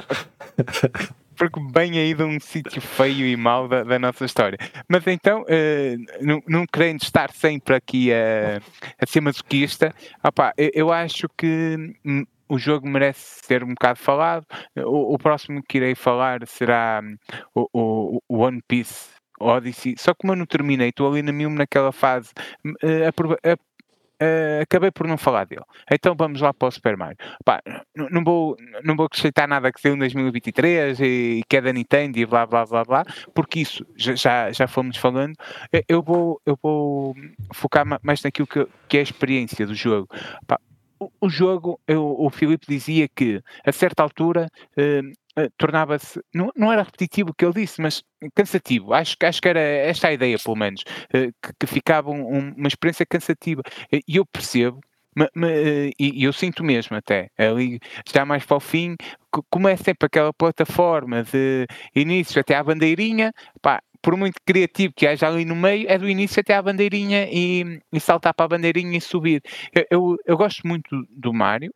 porque bem aí de um sítio feio e mau da, da, nossa história. Mas então, uh, não, não querendo estar sempre aqui a, a ser masoquista, opa, eu, eu acho que hum, o jogo merece ser um bocado falado. O, o próximo que irei falar será hum, o, o, o One Piece Odyssey. Só que como eu não terminei, estou ali na mesmo naquela fase. Uh, Uh, acabei por não falar dele. Então vamos lá para o Super Mario. Pá, não, vou, não vou acrescentar nada que saiu em 2023 e, que é da Nintendo e blá blá blá blá, porque isso já, já fomos falando. Eu vou, eu vou focar mais naquilo que, que é a experiência do jogo. Pá, o, jogo, eu, o Filipe dizia que a certa altura uh, tornava-se, não, não era repetitivo o que ele disse, mas cansativo. Acho, acho que era esta a ideia, pelo menos, uh, que, que, ficava um, uma experiência cansativa. E eu percebo e eu sinto mesmo até, ali já mais para o fim, como é sempre aquela plataforma de início até à bandeirinha, pá, por muito criativo que haja ali no meio, é do início até à bandeirinha e, e saltar para a bandeirinha e subir. Eu, eu, eu gosto muito do Mario,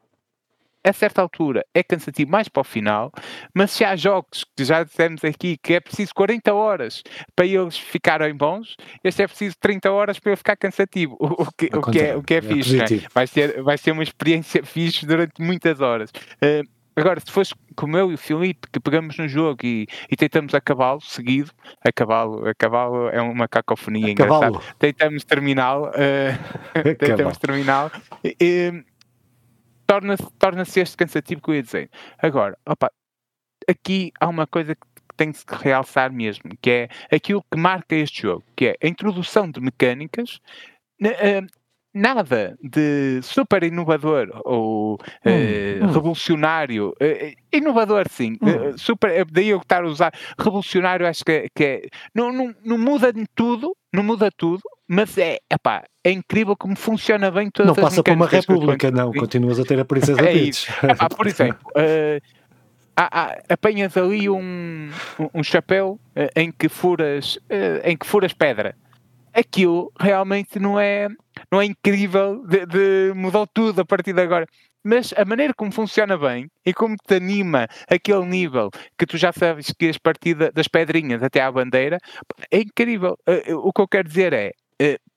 a certa altura é cansativo mais para o final, mas se há jogos que já dissemos aqui que é preciso 40 horas para eles ficarem bons, este é preciso 30 horas para ele ficar cansativo, o, que, o que, é, o que é, é fixe. É? Vai, ser, vai ser uma experiência fixe durante muitas horas. Uh, Agora, se fosse como eu e o Filipe, que pegamos no jogo e, e tentamos acabá-lo seguido, acabá-lo, acabá-lo é uma cacofonia engraçada. Tentamos terminá-lo, uh, tentamos terminá-lo. Torna-se torna este cansativo que eu ia dizer. Agora, opa, aqui há uma coisa que tem que realçar mesmo, que é aquilo que marca este jogo, que é a introdução de mecânicas, uh, nada de super inovador ou hum, uh, hum. revolucionário, uh, inovador sim, hum. super, daí eu estar a usar revolucionário acho que, que é, não, não, não muda de tudo, não muda tudo, mas é, epá, é incrível como funciona bem todas Não passa para uma república, não, continuas a ter a princesa é Peach. Epá, por exemplo, uh, há, há, apanhas ali um, um, chapéu uh, em que furas uh, em que furas pedra. Aquilo realmente não é, não é incrível de, de mudou tudo a partir de agora mas a maneira como funciona bem e como te anima aquele nível que tu já sabes que as partidas das pedrinhas até à bandeira é incrível. O que eu quero dizer é eh,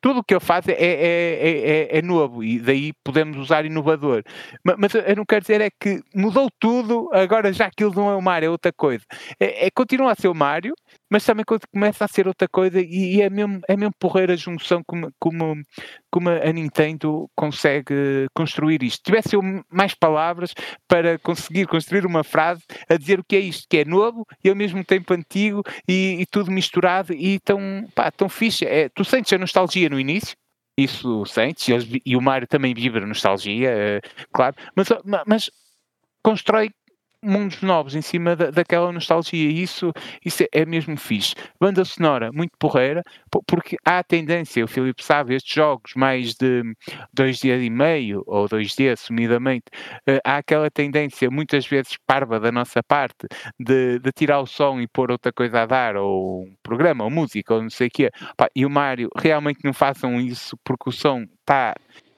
tudo o que ele faz é, é, é, é, novo e daí podemos usar inovador. Mas, mas, eu não quero dizer é que mudou tudo, agora já aquilo não é o Mario, é outra coisa. É, continua a ser o Mario, mas também começa a ser outra coisa e, e é, mesmo, é mesmo porreira a junção como, como, como a Nintendo consegue construir isto. Tivesse eu mais palavras para conseguir construir uma frase a dizer o que é isto, que é novo e ao mesmo tempo antigo e, e tudo misturado e tão, pá, tão fixe. É, tu sentes a nostalgia no início, isso sentes, e, e o Mario também vibra nostalgia, é, claro, mas, mas constrói mundos novos em cima da, daquela nostalgia. Isso, isso é mesmo fixe. Banda sonora, muito porreira, porque há a tendência, o Filipe sabe, estes jogos mais de dois dias e meio, ou dois dias, sumidamente, uh, há aquela tendência, muitas vezes parva da nossa parte, de, de tirar o som e pôr outra coisa a dar, ou um programa, ou música, ou não sei o quê. E o Mário, realmente não façam isso porque o som está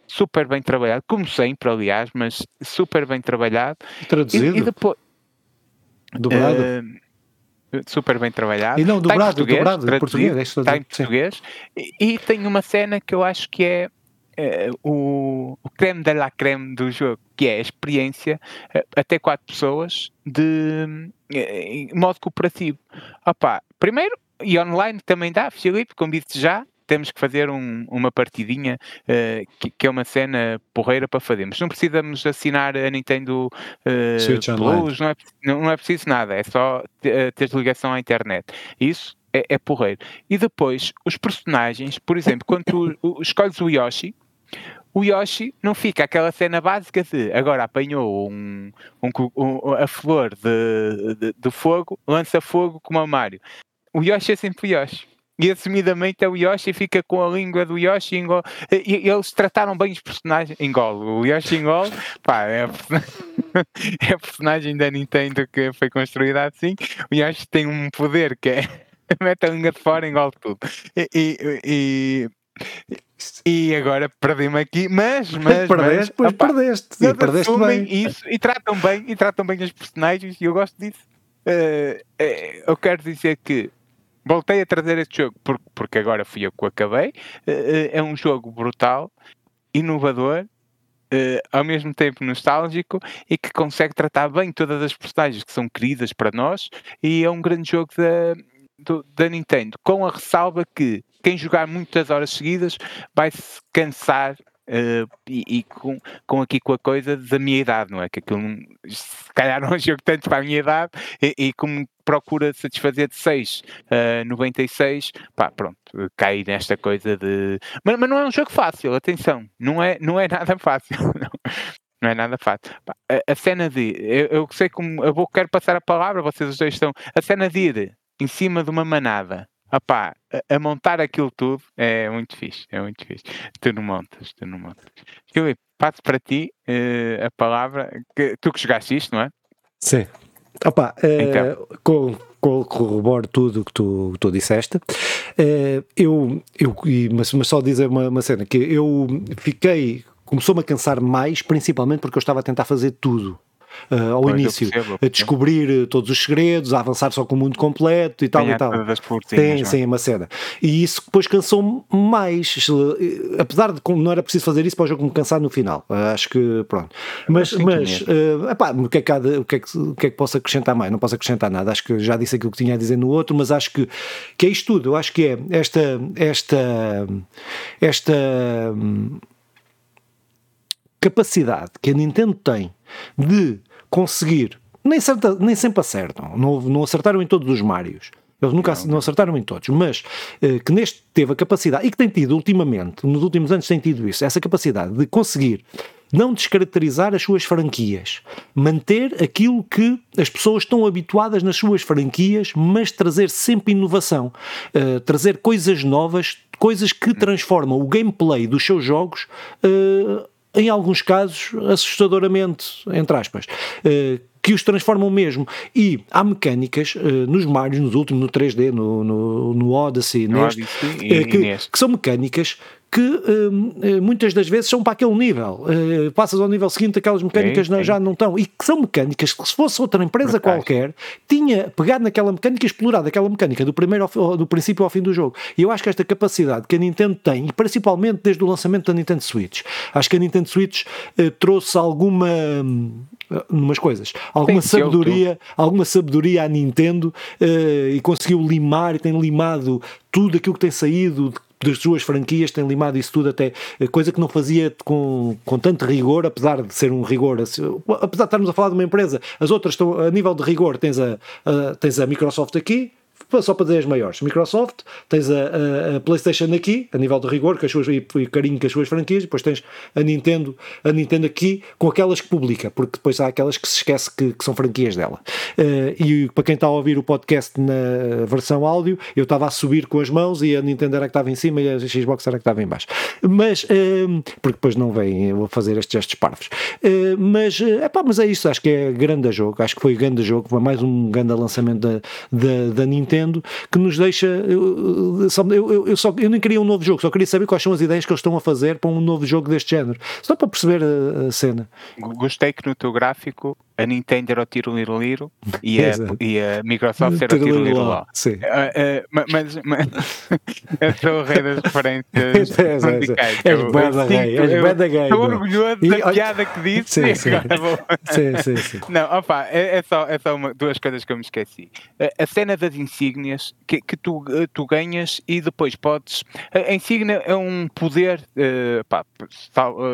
super bem trabalhado, como sempre, aliás, mas super bem trabalhado. Traduzido? E, e depois. Dobrado? Uh, super bem trabalhado. E não, dobrado, está dobrado, em português. Está em português. E, e, tem uma cena que eu acho que é uh, o, o creme de la creme do jogo, que é a experiência uh, até quatro pessoas de em modo cooperativo. Opa, primeiro, e online também dá, Filipe, convido-te já, temos que fazer um, uma partidinha uh, que, que, é uma cena porreira para fazermos. Não precisamos assinar a Nintendo uh, Plus, não é, não é preciso nada, é só eh, ter ligação à internet. Isso é, é porreiro. E depois, os personagens, por exemplo, quando tu escolhes o Yoshi, o Yoshi não fica aquela cena básica de agora apanhou um, um, um a flor de, de, de, fogo, lança fogo como a Mario. O Yoshi é sempre o Yoshi e assumidamente é o Yoshi fica com a língua do Yoshi engole. E, eles trataram bem os personagens. Engole. O Yoshi engole, pá, é a, é a personagem da Nintendo que foi construída assim. O Yoshi tem um poder que é mete a língua de fora e engole tudo. E, e, e agora perdi-me aqui, mas, mas, perdeste, mas, opa, perdeste, e perdeste bem. Isso, e tratam bem, e tratam bem os personagens, e eu gosto disso. Uh, uh, eu quero dizer que voltei a trazer este jogo porque, porque agora fui eu que o acabei. Uh, é um jogo brutal, inovador, uh, ao mesmo tempo nostálgico e que consegue tratar bem todas as personagens que são queridas para nós. E é um grande jogo da, do, da Nintendo, com a ressalva que quem jogar muitas horas seguidas vai se cansar Uh, e, e com, com, aqui com a coisa da minha idade, não é? Que aquilo se calhar não é um jogo tanto para a minha idade e, e como procura satisfazer de 6 a uh, 96, pá, pronto, cai nesta coisa de. Mas, mas, não é um jogo fácil, atenção, não é, não é nada fácil. Não. não é nada fácil. A, a, cena de. Eu, eu sei como. Eu vou, quero passar a palavra, vocês os dois estão. A cena de ir em cima de uma manada Opá, a, a, montar aquilo tudo é muito fixe, é muito fixe. Tu não montas, tu não montas. Filipe, passo para ti uh, a palavra, que, tu que jogaste isto, não é? Sim. Opa, uh, então. com, corroboro tudo o que tu, tu disseste. Uh, eu, eu, mas, mas só dizer uma, uma cena, que eu fiquei, começou-me a cansar mais, principalmente porque eu estava a tentar fazer tudo uh, ao pois início, percebo, a descobrir todos os segredos, a avançar só com o mundo completo e tal e tal. Tem, sim, uma cena. E isso depois cansou mais, apesar de não era preciso fazer isso para o jogo me cansar no final. Acho que pronto. Mas, mas uh, epá, o, que é que de, o, que é que, o que é que posso acrescentar mais? Não posso acrescentar nada. Acho que já disse aquilo que tinha a dizer no outro, mas acho que, que é isto tudo. Eu acho que é esta, esta, esta hum, capacidade que a Nintendo tem de conseguir, nem, certa, nem sempre acertam, não, não acertaram em todos os Marios. Eles nunca não, não acertaram em todos, mas eh, que neste teve a capacidade, e que tem tido ultimamente, nos últimos anos tem tido isso, essa capacidade de conseguir não descaracterizar as suas franquias, manter aquilo que as pessoas estão habituadas nas suas franquias, mas trazer sempre inovação, uh, trazer coisas novas, coisas que transformam o gameplay dos seus jogos uh, em alguns casos, assustadoramente, entre aspas. Uh, que os transformam mesmo. E há mecânicas uh, nos Marios, nos últimos, no 3D, no, no, no Odyssey, no neste, Odyssey uh, que, que, são mecânicas que uh, muitas das vezes são para aquele nível. Uh, passas ao nível seguinte, aquelas mecânicas sim, sim. já não estão. E que são mecânicas que, se fosse outra empresa qualquer, tinha pegado naquela mecânica e explorado aquela mecânica do, primeiro ao, do princípio ao fim do jogo. E eu acho que esta capacidade que a Nintendo tem, e principalmente desde o lançamento da Nintendo Switch, acho que a Nintendo Switch uh, trouxe alguma. Um, umas coisas, alguma sabedoria, alguma sabedoria à Nintendo e conseguiu limar e tem limado tudo aquilo que tem saído das suas franquias, tem limado isso tudo até, eh, coisa que não fazia com, com tanto rigor, apesar de ser um rigor, apesar de estarmos a falar de uma empresa, as outras estão, a nível de rigor, tens a, a tens a Microsoft aqui, só para dizer as maiores. Microsoft, tens a, a, a, PlayStation aqui, a nível de rigor, com as suas, e, e carinho com as suas franquias, depois tens a Nintendo, a Nintendo aqui com aquelas que publica, porque depois há aquelas que se esquece que, que são franquias dela. Uh, e para quem está a ouvir o podcast na versão áudio, eu estava a subir com as mãos e a Nintendo era que estava em cima e a Xbox era que estava em baixo. Mas, uh, porque depois não vem, eu vou fazer estes gestos parvos. Uh, mas, uh, mas é isso, acho que é grande jogo, acho que foi grande jogo, foi mais um grande lançamento da, da, da Nintendo Nintendo que nos deixa. Eu, eu, eu, só, eu nem queria um novo jogo, só queria saber quais são as ideias que eles estão a fazer para um novo jogo deste género, só para perceber a, a cena. Gostei que no teu gráfico a Nintendo era o tiro liro liro e, a, e a Microsoft era o tiro liro lá. Sim. Uh, uh, mas, mas eu sou o rei das referências é, musicais. És bem da rei, és bem da gay. Estou orgulhoso da piada que disse. Sim, sim. sim, sim, sim. Não, opa, é, é só, é só uma, duas coisas que eu me esqueci. A, a cena das insígnias que, que tu, tu ganhas e depois podes. A, insígnia é um poder, uh, pá,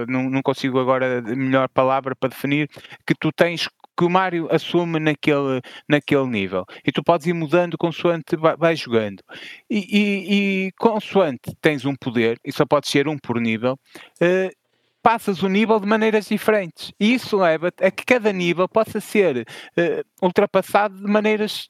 não, não consigo agora a melhor palavra para definir, que tu tens que o Mário assume naquele, naquele nível. E tu podes ir mudando consoante vai, vai jogando. E, e, e, consoante tens um poder, e só pode ser um por nível, uh, passas o nível de maneiras diferentes. E isso leva a que cada nível possa ser uh, ultrapassado de maneiras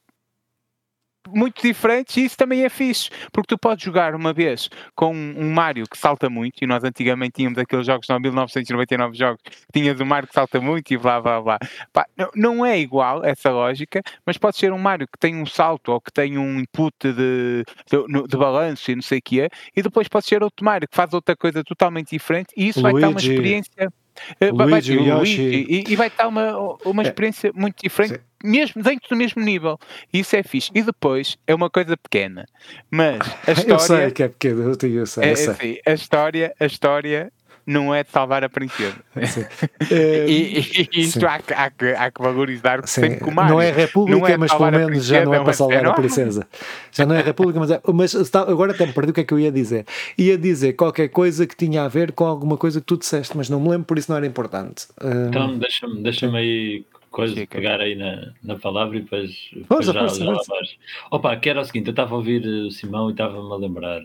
muito diferentes e isso também é fixe, porque tu podes jogar uma vez com um Mario que salta muito, e nós antigamente tínhamos aqueles jogos, não, 1999 jogos, tinhas um Mario que salta muito e blá blá blá. Pá, não, é igual essa lógica, mas pode ser um Mario que tem um salto ou que tem um input de, de, de balanço e não sei o que é, e depois pode ser outro Mario que faz outra coisa totalmente diferente e isso Luigi. vai dar uma experiência. Eh, Luigi, vai, Yoshi. e, e, vai estar uma, uma é. experiência é. muito diferente. Sim mesmo dentro do mesmo nível. Isso é fixe. E depois é uma coisa pequena, mas a história. Eu sei que é pequena, eu, tenho, eu sei. É, eu sei. Assim, a história, a história não é de salvar a princesa. e, e, e isto há, há, que, há que valorizar que o Não é República, não é mas pelo menos já não é, é para salvar a princesa. Já não é República, mas, é, mas está, agora até me perdi o que é que eu ia dizer. Ia dizer qualquer coisa que tinha a ver com alguma coisa que tu disseste, mas não me lembro, por isso não era importante. Então, deixa-me deixa aí coisa, pegar aí na, na palavra e depois, depois já, força, já força. Opa, que era o seguinte, eu estava a ouvir o Simão e estava-me a lembrar.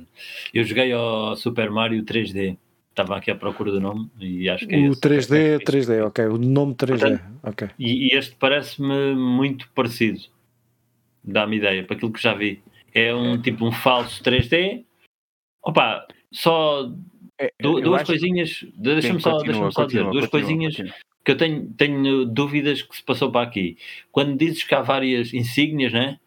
Eu joguei ao Super Mario 3D. Estava aqui à procura do nome e acho que é O esse, 3D, é 3D, ok. O nome 3D, Portanto, ok. E, e este parece-me muito parecido. Dá-me ideia, para aquilo que já vi. É um tipo um falso 3D. Opa, só é, duas coisinhas. Deixa-me só, deixa só dizer, duas continua, coisinhas continua que eu tenho, tenho dúvidas que se passou para aqui. Quando dizes que há várias insígnias, né?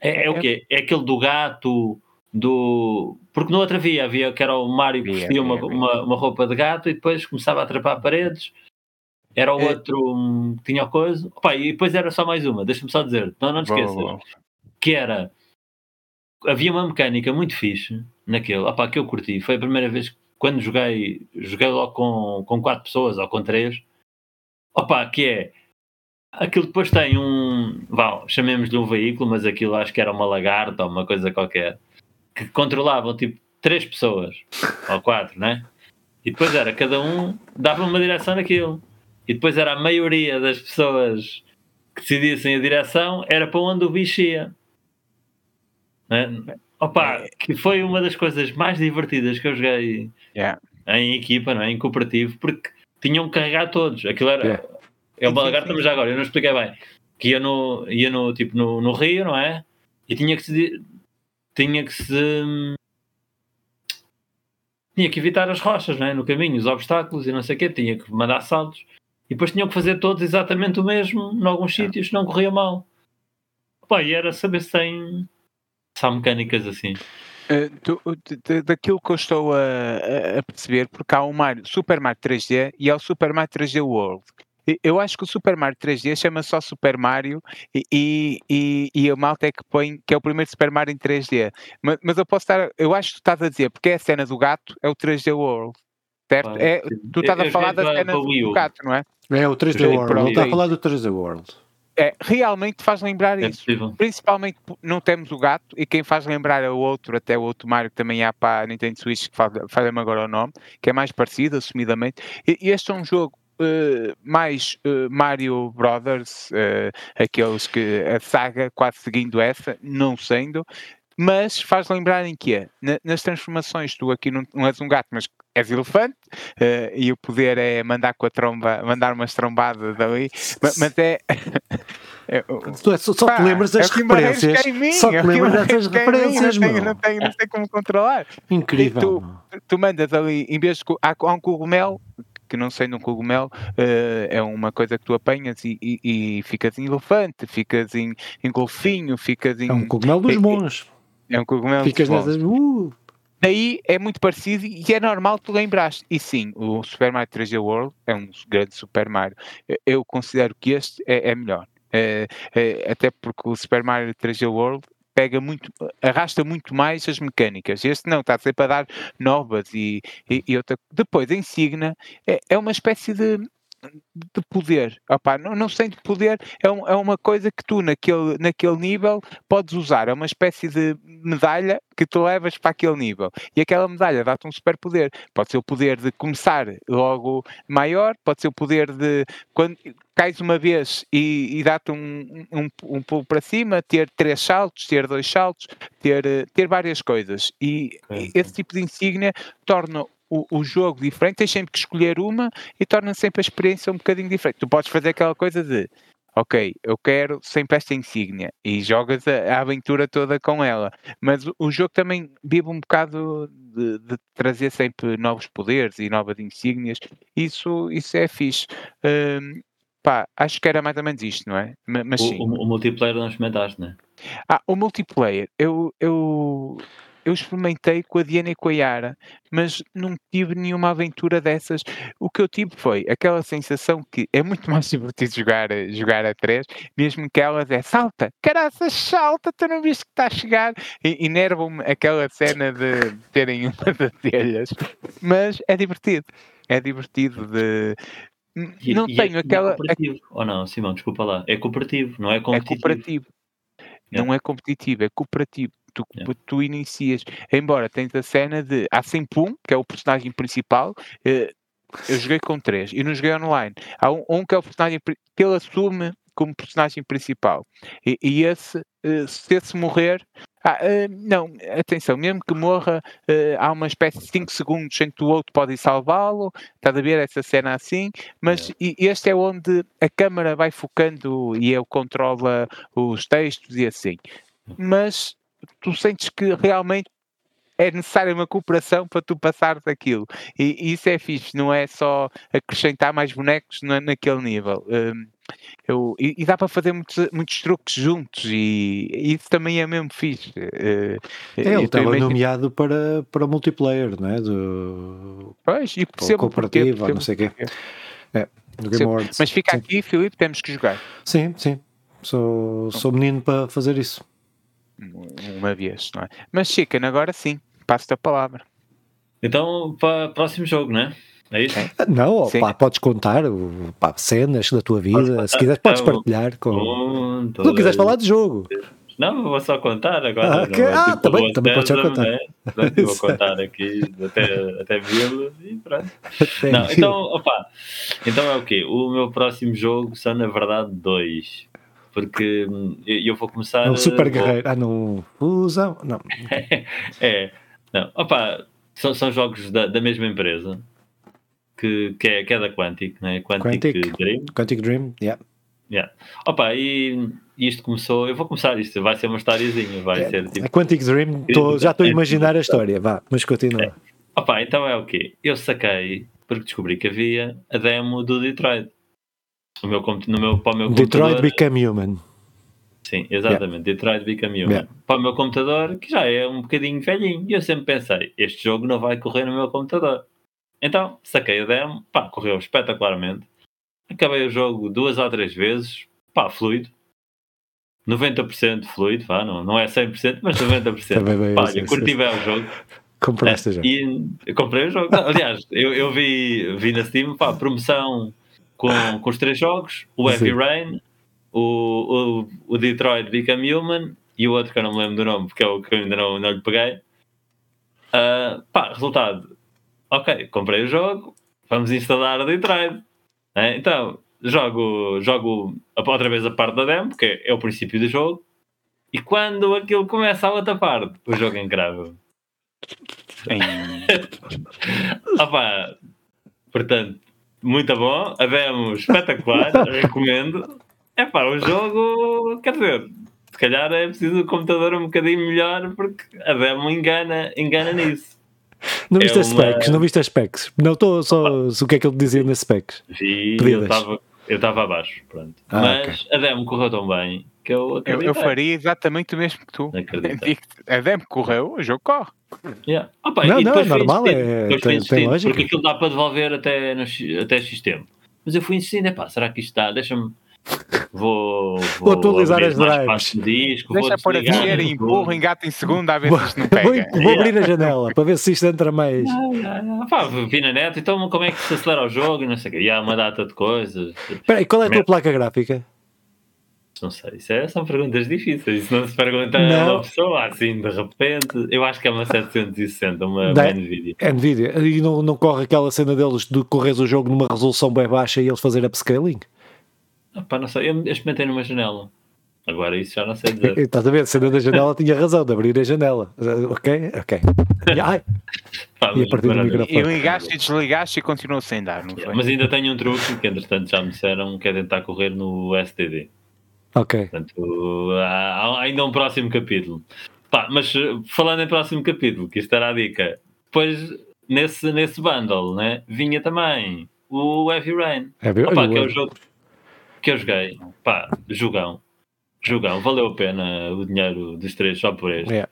É, é o quê? É aquele do gato, do. Porque no outro havia, havia que era o Mário que vestia uma, uma, uma, roupa de gato e depois começava a atrapar paredes. Era o é. outro um, que tinha coisa. Opa, e depois era só mais uma, deixa-me só dizer, não, não te esqueças. Que era. Havia uma mecânica muito fixe naquele, opa, que eu curti. Foi a primeira vez que quando joguei, joguei logo com, com quatro pessoas ou com três. Opa, que é Aquilo depois tem um. Vá, chamemos-lhe um veículo, mas aquilo acho que era uma lagarta ou uma coisa qualquer. Que controlavam tipo três pessoas ou quatro, né? E depois era cada um dava uma direção naquilo. E depois era a maioria das pessoas que decidissem a direção era para onde o bicho ia. Né? Opa, é. que foi uma das coisas mais divertidas que eu joguei yeah. em equipa, não é? em cooperativo, porque tinham que carregar todos. Aquilo era. Yeah é uma lagarta, mas já agora, eu não expliquei bem. Que ia no, ia no, tipo, no, no rio, não é? E tinha que se. Tinha que se. Tinha que evitar as rochas, não é? No caminho, os obstáculos e não sei o quê. Tinha que mandar saltos. E depois tinham que fazer todos exatamente o mesmo, em alguns é. sítios, não corria mal. Pá, e era saber se tem. Se há mecânicas assim. Uh, tu, daquilo que eu estou a, a, perceber, porque há o Mario, Super Mario 3D e há o Super Mario 3D World, eu acho que o Super Mario 3D chama só Super Mario e, e, e a malta é que põe que é o primeiro Super Mario em 3D. Mas, mas eu posso estar, eu acho que tu estás a dizer, porque é a cena do gato, é o 3D World. Certo? Ah, é, tu estás a falar da cena do gato, não é? É o 3D World, ele está a falar do 3D World. É, realmente faz lembrar é isso. Possível. Principalmente não temos o gato e quem faz lembrar é o outro, até o outro Mario que também há para a Nintendo Switch, que falha-me agora o nome, que é mais parecido, assumidamente. E este é um jogo Uh, mais uh, Mario Brothers, uh, aqueles que a saga quase seguindo essa, não sendo, mas faz lembrar em que é, nas transformações, tu aqui não, não és um gato, mas és elefante, e o poder é mandar com a tromba, mandar umas trombadas dali, mas, mas é. é tu é, só, só te lembras das é referências. Mim, só te lembras dessas referências, mim, não, tenho, não, tenho, não sei como controlar. Incrível. Tu, tu, mandas ali, em vez de. Há, há um cogumelo que não sendo um cogumelo, uh, é uma coisa que tu apanhas e, e, e ficas em elefante, ficas em, em golfinho, ficas em. É um cogumelo dos bons. É um cogumelo Ficas nessas. Uh. Daí é muito parecido e é normal tu lembraste. E sim, o Super Mario 3D World é um grande Super Mario. Eu considero que este é, é melhor. É, é, até porque o Super Mario 3D World pega muito, arrasta muito mais as mecânicas. Este não, está sempre a dar novas e, e, e outra. Depois, a Insignia é, é uma espécie de de poder. Opa, não, não sei de poder, é, um, é uma coisa que tu naquele, naquele nível podes usar. É uma espécie de medalha que tu levas para aquele nível. E aquela medalha dá-te um super poder. Pode ser o poder de começar logo maior, pode ser o poder de quando cais uma vez e, e dá-te um, um, um pulo para cima, ter três saltos, ter dois saltos, ter, ter várias coisas. E okay. esse tipo de insígnia torna o, o, jogo diferente, tens sempre que escolher uma e torna sempre a experiência um bocadinho diferente. Tu podes fazer aquela coisa de ok, eu quero sempre esta insígnia e jogas a, a aventura toda com ela, mas o, o, jogo também vive um bocado de, de, trazer sempre novos poderes e novas insígnias, isso, isso é fixe. Um, pá, acho que era mais ou menos isto, não é? Mas, o, o, o multiplayer não experimentaste, não é? Ah, o multiplayer, eu, eu eu experimentei com a Diana e com a Yara, mas não tive nenhuma aventura dessas. O que eu tive foi aquela sensação que é muito mais divertido jogar, jogar a três, mesmo que elas é salta, caraças, salta, tu não viste que está a chegar. E enervam-me aquela cena de terem uma das telhas, mas é divertido. É divertido de, não e, tenho e é, aquela. É cooperativo. Ou não, Simão, desculpa lá. É cooperativo, não é competitivo. É cooperativo. Não é competitivo, é cooperativo tu, yeah. tu inicias, embora tens a cena de há sempre um, que é o personagem principal, eh, eu joguei com três e não joguei online. Há um, um que é o personagem que ele assume como personagem principal. E, e esse, eh, se esse morrer, ah, uh, não, atenção, mesmo que morra, uh, há uma espécie de 5 segundos em que o outro pode salvá-lo, estás a ver essa cena assim, mas é. este é onde a câmara vai focando e ele controla os textos e assim. Mas tu sentes que realmente é necessária uma cooperação para tu passares aquilo. E, e, isso é fixe, não é só acrescentar mais bonecos na, naquele nível. Um, eu, e, e, dá para fazer muitos, muitos truques juntos e, e isso também é mesmo fixe. Uh, é, ele estava nomeado para, para multiplayer, não é? Do, pois, e cooperativo, porque, não sei o quê. É, do Game Awards. Mas fica sim. aqui, Filipe, temos que jogar. Sim, sim. Sou, sou menino para fazer isso. Uma vez, não é? Mas Chicken, agora sim, passo-te a palavra. Então, para o próximo jogo, não é? É isso? Ah, não, pá, podes contar pá, cenas da tua vida, se quiseres podes partilhar com. Um, não quiseres falar de jogo. Não, vou só contar agora. Ah, que... é, ah tipo, também, também podes só contar. Né? vou contar aqui até, até mil e pronto. não, então, opa, então é o quê? O meu próximo jogo são, na verdade, dois. Porque eu vou começar. Não, Super Guerreiro. Vou... Ah, não. Fusão. Não. é. Não, opa, são, são jogos da, da mesma empresa que, que, é, que é da Quantic, né? Quantic, Quantic Dream. Quantic Dream, yeah. Yeah. Opa, e isto começou. Eu vou começar isto, vai ser uma historiazinha. Vai é, ser tipo. A Quantic Dream, tô, já estou a imaginar a história, vá, mas continua. É. Opa, então é o quê? Eu saquei, porque descobri que havia a demo do Detroit. No meu, no meu, para o meu Detroit computador. Become Human. Sim, exatamente. Yeah. Detroit Become Human. Yeah. Para o meu computador, que já é um bocadinho velhinho. E eu sempre pensei, este jogo não vai correr no meu computador. Então, saquei a demo, pá, correu espetacularmente. Acabei o jogo duas ou três vezes, pá, fluido. 90% fluido, pá, não, não é 100%, mas 90%. Também bem, pá, eu curti bem o jogo. Compraste é, já? E comprei o jogo. aliás, eu, eu vi, vi na Steam, pá, promoção com, com os três jogos, o Heavy Sim. Rain, o, o, o Detroit Become Human e o outro que eu não me lembro do nome, porque é o que eu ainda não, não lhe peguei. Uh, pá, resultado, ok, comprei o jogo, vamos instalar o Detroit. É? Então, jogo, jogo outra vez a parte da demo, porque é o princípio do jogo, e quando aquilo começa a outra parte, o jogo é incrível. Opa, portanto, muito bom, a demo espetacular, recomendo. É pá, o jogo, quer dizer, se calhar é preciso o computador um bocadinho melhor porque a demo engana, engana nisso. Não viste é as specs? Não viste as specs? Não estou só o que é que ele dizia nas specs. Vi, eu estava abaixo, pronto. Ah, Mas okay. a demo correu tão bem que eu Eu, eu faria exatamente o mesmo que tu. A demo correu, o jogo corre. Yeah. Opa, não, não, é normal, é, tem, tem lógica. Porque aquilo dá para devolver até, no, até X tempo. Mas eu fui insistindo, pá, será que isto está? Deixa-me Vou, vou, vou atualizar as drives. Disco, Deixa pôr a descer e empurro, engata em segundo a ver se isto não pega. Vou, vou abrir a janela para ver se isto entra mais. Ah, pá, vi na net, então como é que se acelera o jogo e não sei o quê. E há uma data de coisas. Espera aí, qual é a tua placa gráfica? Não sei, isso é, são perguntas difíceis. Isso não se pergunta a uma pessoa assim de repente. Eu acho que é uma 760, uma, uma Nvidia. Nvidia. E não, não corre aquela cena deles de correr o jogo numa resolução bem baixa e eles fazer upscaling? Pá, não sei, eu experimentei numa janela. Agora isso já não sei dizer. Estás a ver? A cena da janela tinha razão de abrir a janela. Ok? Ok. Ai. Pá, e a partir do microfone. E ligaste e desligaste e continuou sem dar, não foi? Mas ainda tenho um truque que entretanto já me disseram que é tentar correr no STD. Ok. Portanto, há ainda um próximo capítulo. Pá, mas falando em próximo capítulo, que isto era a dica. Depois, nesse, nesse bundle, né, vinha também o Heavy Rain. Heavy Opa, que é o jogo que eu joguei, pá, jogão, jogão, valeu a pena o dinheiro dos três só por este. Yeah.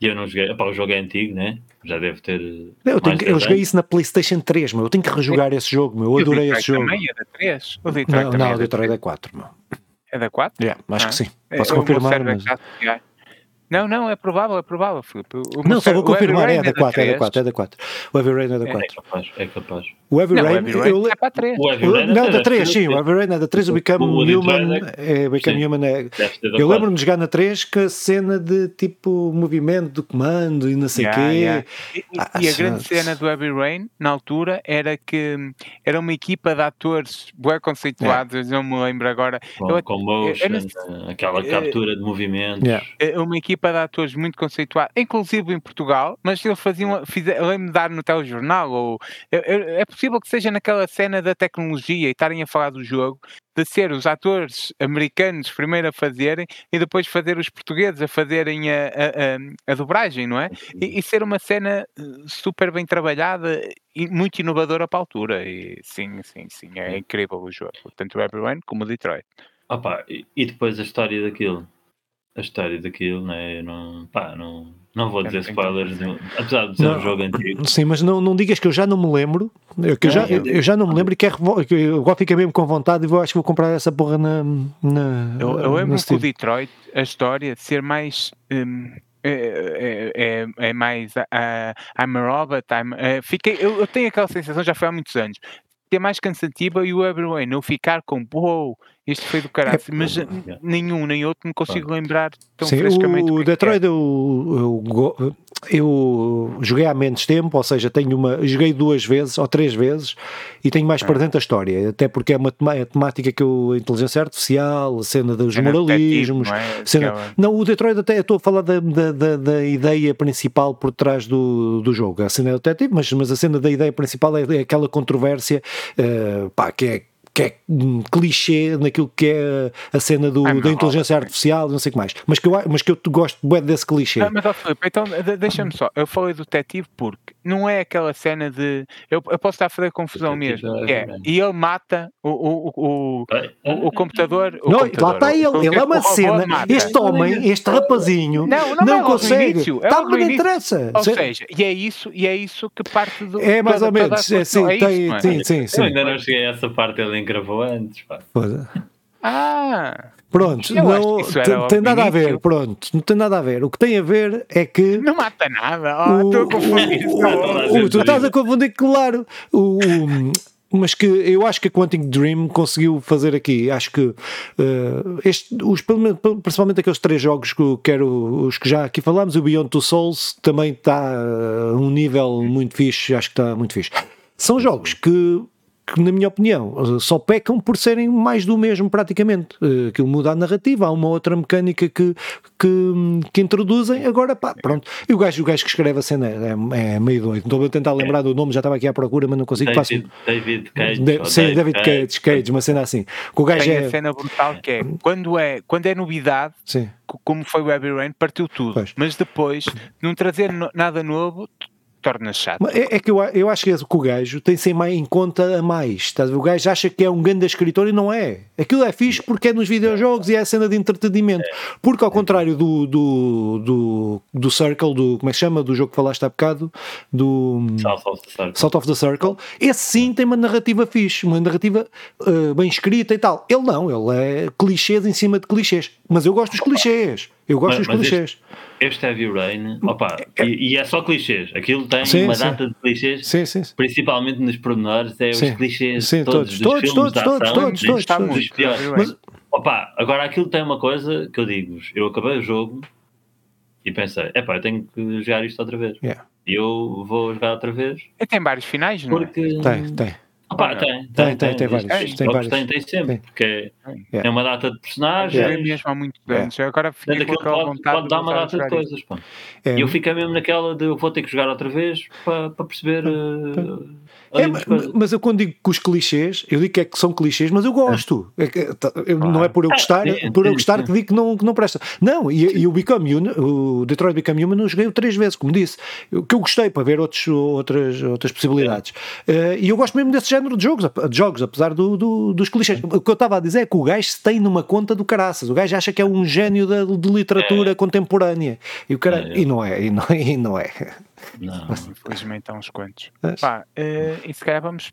E eu não joguei, pá, o jogo é antigo, né? Já deve ter. Eu, tenho, eu joguei isso na PlayStation 3, meu. Eu tenho que rejogar esse jogo, meu. Eu adorei esse jogo. Também é da 3? O Detroit não, não, o Detroit é da 4, meu. É da 4? Yeah, acho ah. que sim. Posso confirmar. Mas... Não, não, é provável, é provável, Filipe. não, só vou confirmar, é da 4, é da 4, é da 4. O Heavy Rain é da 4. É capaz, é capaz. O Heavy Rain, eu, é para 3. O Heavy Rain não, da 3, sim, o Heavy Rain é da 3, o Become Human, é, Become Human é... Eu lembro-me de jogar na 3 com a cena de tipo movimento do comando e não sei o quê. E, a grande cena do Heavy Rain, na altura, era que era uma equipa de atores bem conceituados, não me lembro agora. Com motion, aquela captura de movimentos. Uma equipa equipa de atores muito conceituada, inclusive em Portugal, mas eles faziam, lembro-me de dar no telejornal, ou é, é, é possível que seja naquela cena da tecnologia e estarem a falar do jogo, de ser os atores americanos primeiro a fazerem e depois fazer os portugueses a fazerem a, a, a, a dobragem, não é? E, e, ser uma cena eh, super bem trabalhada e muito inovadora para a altura. E sim, sim, sim, é incrível o jogo, tanto o Everyone como o Detroit. Opa, e depois a história daquilo a história daquilo, né? não, pá, não, não vou dizer spoilers, apesar de ser não, um jogo antigo. Sim, mas não, não digas que eu já não me lembro, eu, que eu, já, eu, eu já não me lembro e quero, que eu agora fiquei mesmo com vontade e vou, acho que vou comprar essa porra na. na eu, eu lembro que o Detroit, a história de ser mais. Um, é, é, é, mais uh, I'm a robot, I'm, uh, fiquei, eu, eu, tenho aquela sensação, já foi há muitos anos, é mais cansativa e o Everyway não ficar com wow, este foi do caralho, é, mas é. nenhum nem outro me consigo lembrar tão Sim, frescamente. O, o Detroit é. eu, eu, eu, joguei há menos tempo, ou seja, tenho uma, joguei duas vezes ou três vezes e tenho mais ah. para dentro a história, até porque é uma é temática que eu, a inteligência artificial, a cena dos moralismos. Não, é? cena, não, o Detroit até estou a falar da, da, da, da, ideia principal por trás do, do jogo. A cena é detetive, mas, mas a cena da ideia principal é, é aquela controvérsia uh, pá, que é que é um clichê naquilo que é a cena do, da inteligência artificial, não sei o que mais. Mas que eu, mas que eu gosto bem desse clichê. Ah, mas, ó, Filipe, então deixa-me só. Eu falei do detetive porque não é aquela cena de. Eu, eu posso estar a fazer confusão mesmo. É, é, e ele mata o, o, o, o, o computador. O não, computador, lá está ele. Ele é uma cena. Mata. Este homem, este rapazinho, não, não, não consegue. Início, é tá, não interessa. Ou seja, e é isso, e é isso que parte do. É mais ou menos. É, sim, é tem, isso, sim, sim, sim. Eu ainda não cheguei a essa parte ele gravou antes, pá. Ah! Pronto, não tem, tem nada a ver, pronto, não tem nada a ver. O que tem a ver é que. Não mata nada, oh, estou a confundir. O, o, tu estás a confundir, claro. O, mas que eu acho que a Quantic Dream conseguiu fazer aqui. Acho que uh, este, os, principalmente aqueles três jogos que eu quero, os que já aqui falámos, o Beyond Two Souls também está a um nível muito fixe. Acho que está muito fixe. São jogos que que, na minha opinião, só pecam por serem mais do mesmo, praticamente. Eh, aquilo muda a narrativa, há uma outra mecânica que, que, que introduzem, agora pá, pronto. E o gajo, o gajo que escreve a cena é, é meio doido. Estou a tentar lembrar do nome, já estava aqui à procura, mas não consigo. David, faço... David Cage. De, sim, David Cage, Cage, uma cena assim. o gajo Tem é... a cena brutal que é quando é, quando é novidade. Sim como foi o Heavy Rain, partiu tudo. Pois. Mas depois, não trazer nada novo, torna chato. É, é, que eu, eu acho que o gajo tem sem mais em conta a mais. Tá? O gajo acha que é um grande escritor e não é. Aquilo é fixe porque é nos videojogos e é a cena de entretenimento. Porque ao contrário do, do, do, do Circle, do, como é que chama? Do jogo que falaste há bocado, do South of the Circle, South of the Circle esse sim tem uma narrativa fixe, uma narrativa uh, bem escrita e tal. Ele não, ele é clichês em cima de clichês. Mas eu gosto dos clichês. Eu gosto mas, dos clichês. Este, este Heavy Rain, opa, é, é, e, e, é só clichês. Aquilo tem sim, uma sim. data de clichês, sim, sim, principalmente nos pormenores, é os clichês todos, todos, todos, todos, todos, todos, todos, todos, dos piores. Mas, opa, agora aquilo tem uma coisa que eu digo-vos: eu acabei o jogo e pensei, epá, eu tenho que jogar isto outra vez. Yeah. E eu vou jogar outra vez. E tem vários finais, não é? Porque... Tem, tem. Opa, tem, tem, tem, tem, vários. Tem, vários. tem, tem sempre, porque é uma data de personagens. É mesmo há muito anos. Agora fiquei com aquela pode, vontade pode dar uma data de coisas. Pá. E eu fiquei mesmo naquela de eu vou ter que jogar outra vez para, para perceber. Uh, é, mas eu quando digo que os clichês, eu digo que, é que são clichês, mas eu gosto. É que, tá, eu, não é por eu gostar, é, por eu gostar que digo que não, que não presta. Não, e, e o Become Human, o Detroit Become Human, eu joguei três vezes, como disse, que eu gostei para ver outros, outras, outras possibilidades. Uh, e eu gosto mesmo desse género de jogos, de jogos apesar do, do, dos clichês. O que eu estava a dizer é que o gajo se tem numa conta do caraças. O gajo acha que é um gênio da, de literatura é. contemporânea. E, o cara, é, e não é, e não, e não é. Não, infelizmente há uns quantos. Pá, uh, e se calhar vamos.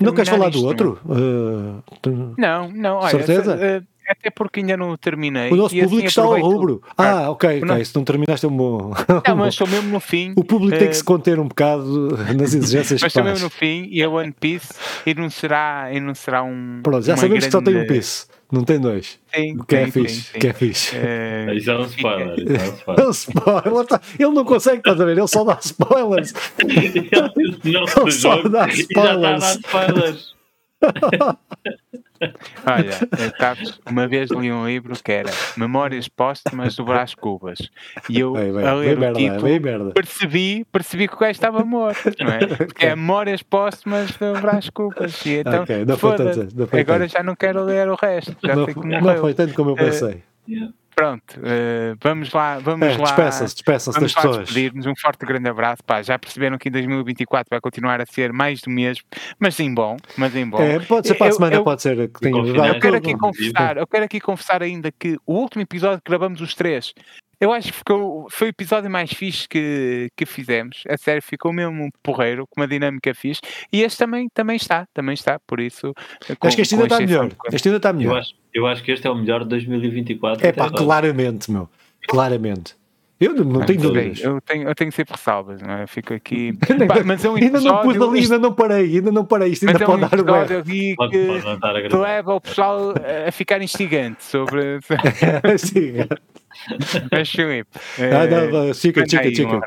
Não queres falar do outro? Uh, tu... Não, não, olha, certeza? Uh, até porque ainda não terminei. O nosso público assim está ao rubro. Ah, ok, ok. Não... Se não terminaste é um bom. Não, mas estou mesmo no fim. O público uh... tem que se conter um bocado nas exigências Mas estou mesmo no fim e a One Piece e não será, e não será um. Pronto, já sabemos grande... que só tem um Piece. Não tem dois. Sim, que é fixe. Sim, que é fixe. É... Isso é um spoiler. Isso é um spoiler. é um spoiler. Tá, ele não consegue, estás a ver? Ele só dá spoilers. ele só dá spoilers. Olha, sabes, uma vez li um livro que era Memórias Póstumas do Brás Cubas. E eu, Bem, bem, a ler bem o merda, título, bem merda. percebi, percebi que o gajo estava morto, não é? Porque é Memórias Póstumas do Brás Cubas. E então, Ok, não foi tanto, não foi agora tanto. já não quero ler o resto. Já Não, sei que não foi tanto como eu pensei. Pronto, eh, vamos lá, vamos É, lá. despeçam-se, despeçam-se das Vamos lá pessoas. despedir-nos. Um forte grande abraço. Pá, já perceberam que em 2024 vai continuar a ser mais do mesmo, mas em bom. Mas em bom. É, pode ser para a semana, eu- pode ser que tenha. eu quero aqui confessar, eu quero aqui confessar ainda que o último episódio que gravamos os três, eu acho que ficou, foi o episódio mais fixe que, que fizemos. A sério, ficou mesmo um porreiro, com uma dinâmica fixe. E este também, também está, também está, por isso. com- Acho que este ainda está melhor. Este ainda está Eu melhor. Eu acho que este é o melhor de 2024. É pá, agora. claramente, meu. Claramente. Eu não, não tenho Não sei, dúvidas. Eu tenho, eu tenho sempre ressalvas, não é? Fico aqui. Ainda, Pá, mas é um ainda não pus ali, ainda não parei, ainda não parei. Isto Mas ainda é um pode dar o Pode, que, pode leva o pessoal a ficar instigante sobre. Sim. Mas, Filipe. Ah, não, não, chica, chica, chica.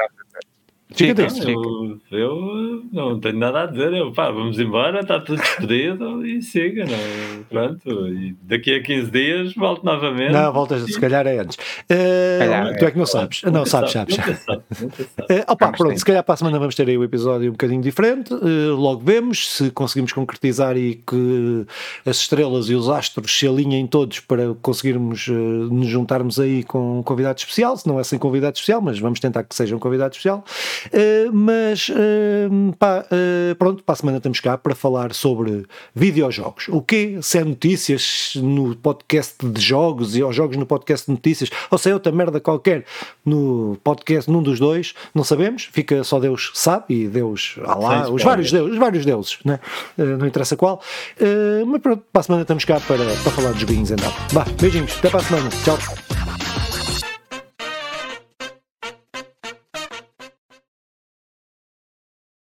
Chica, diz. Eu, eu não tenho nada a dizer. Eu, pá, vamos embora, está tudo despedido e siga. Não, pronto, e daqui a 15 dias volto novamente. Não, voltas, se calhar é antes. Eh, Calhar, tu é que não sabes. Não, sabes, sabe, sabes. sabe, sabe. Eh, opa, pronto, se calhar para a semana vamos ter aí o episódio um bocadinho diferente. eh, logo vemos se conseguimos concretizar e que as estrelas e os astros se alinhem todos para conseguirmos nos juntarmos aí com um convidado especial. Se não é sem convidado especial, mas vamos tentar que seja um convidado especial. Eh, mas eh, pá, eh, pronto, para a semana estamos cá para falar sobre videojogos. O quê? Se é notícias no podcast de jogos e aos jogos no podcast de notícias, ou se é outra merda qualquer no podcast, num dos dois, não sabemos, fica só Deus sabe e Deus, Sem os vários deuses, os vários deuses, né? Não interessa qual. Mas pronto, para a semana estamos cá para, para falar dos joguinhos então. Vá, beijinhos, até para a semana, tchau.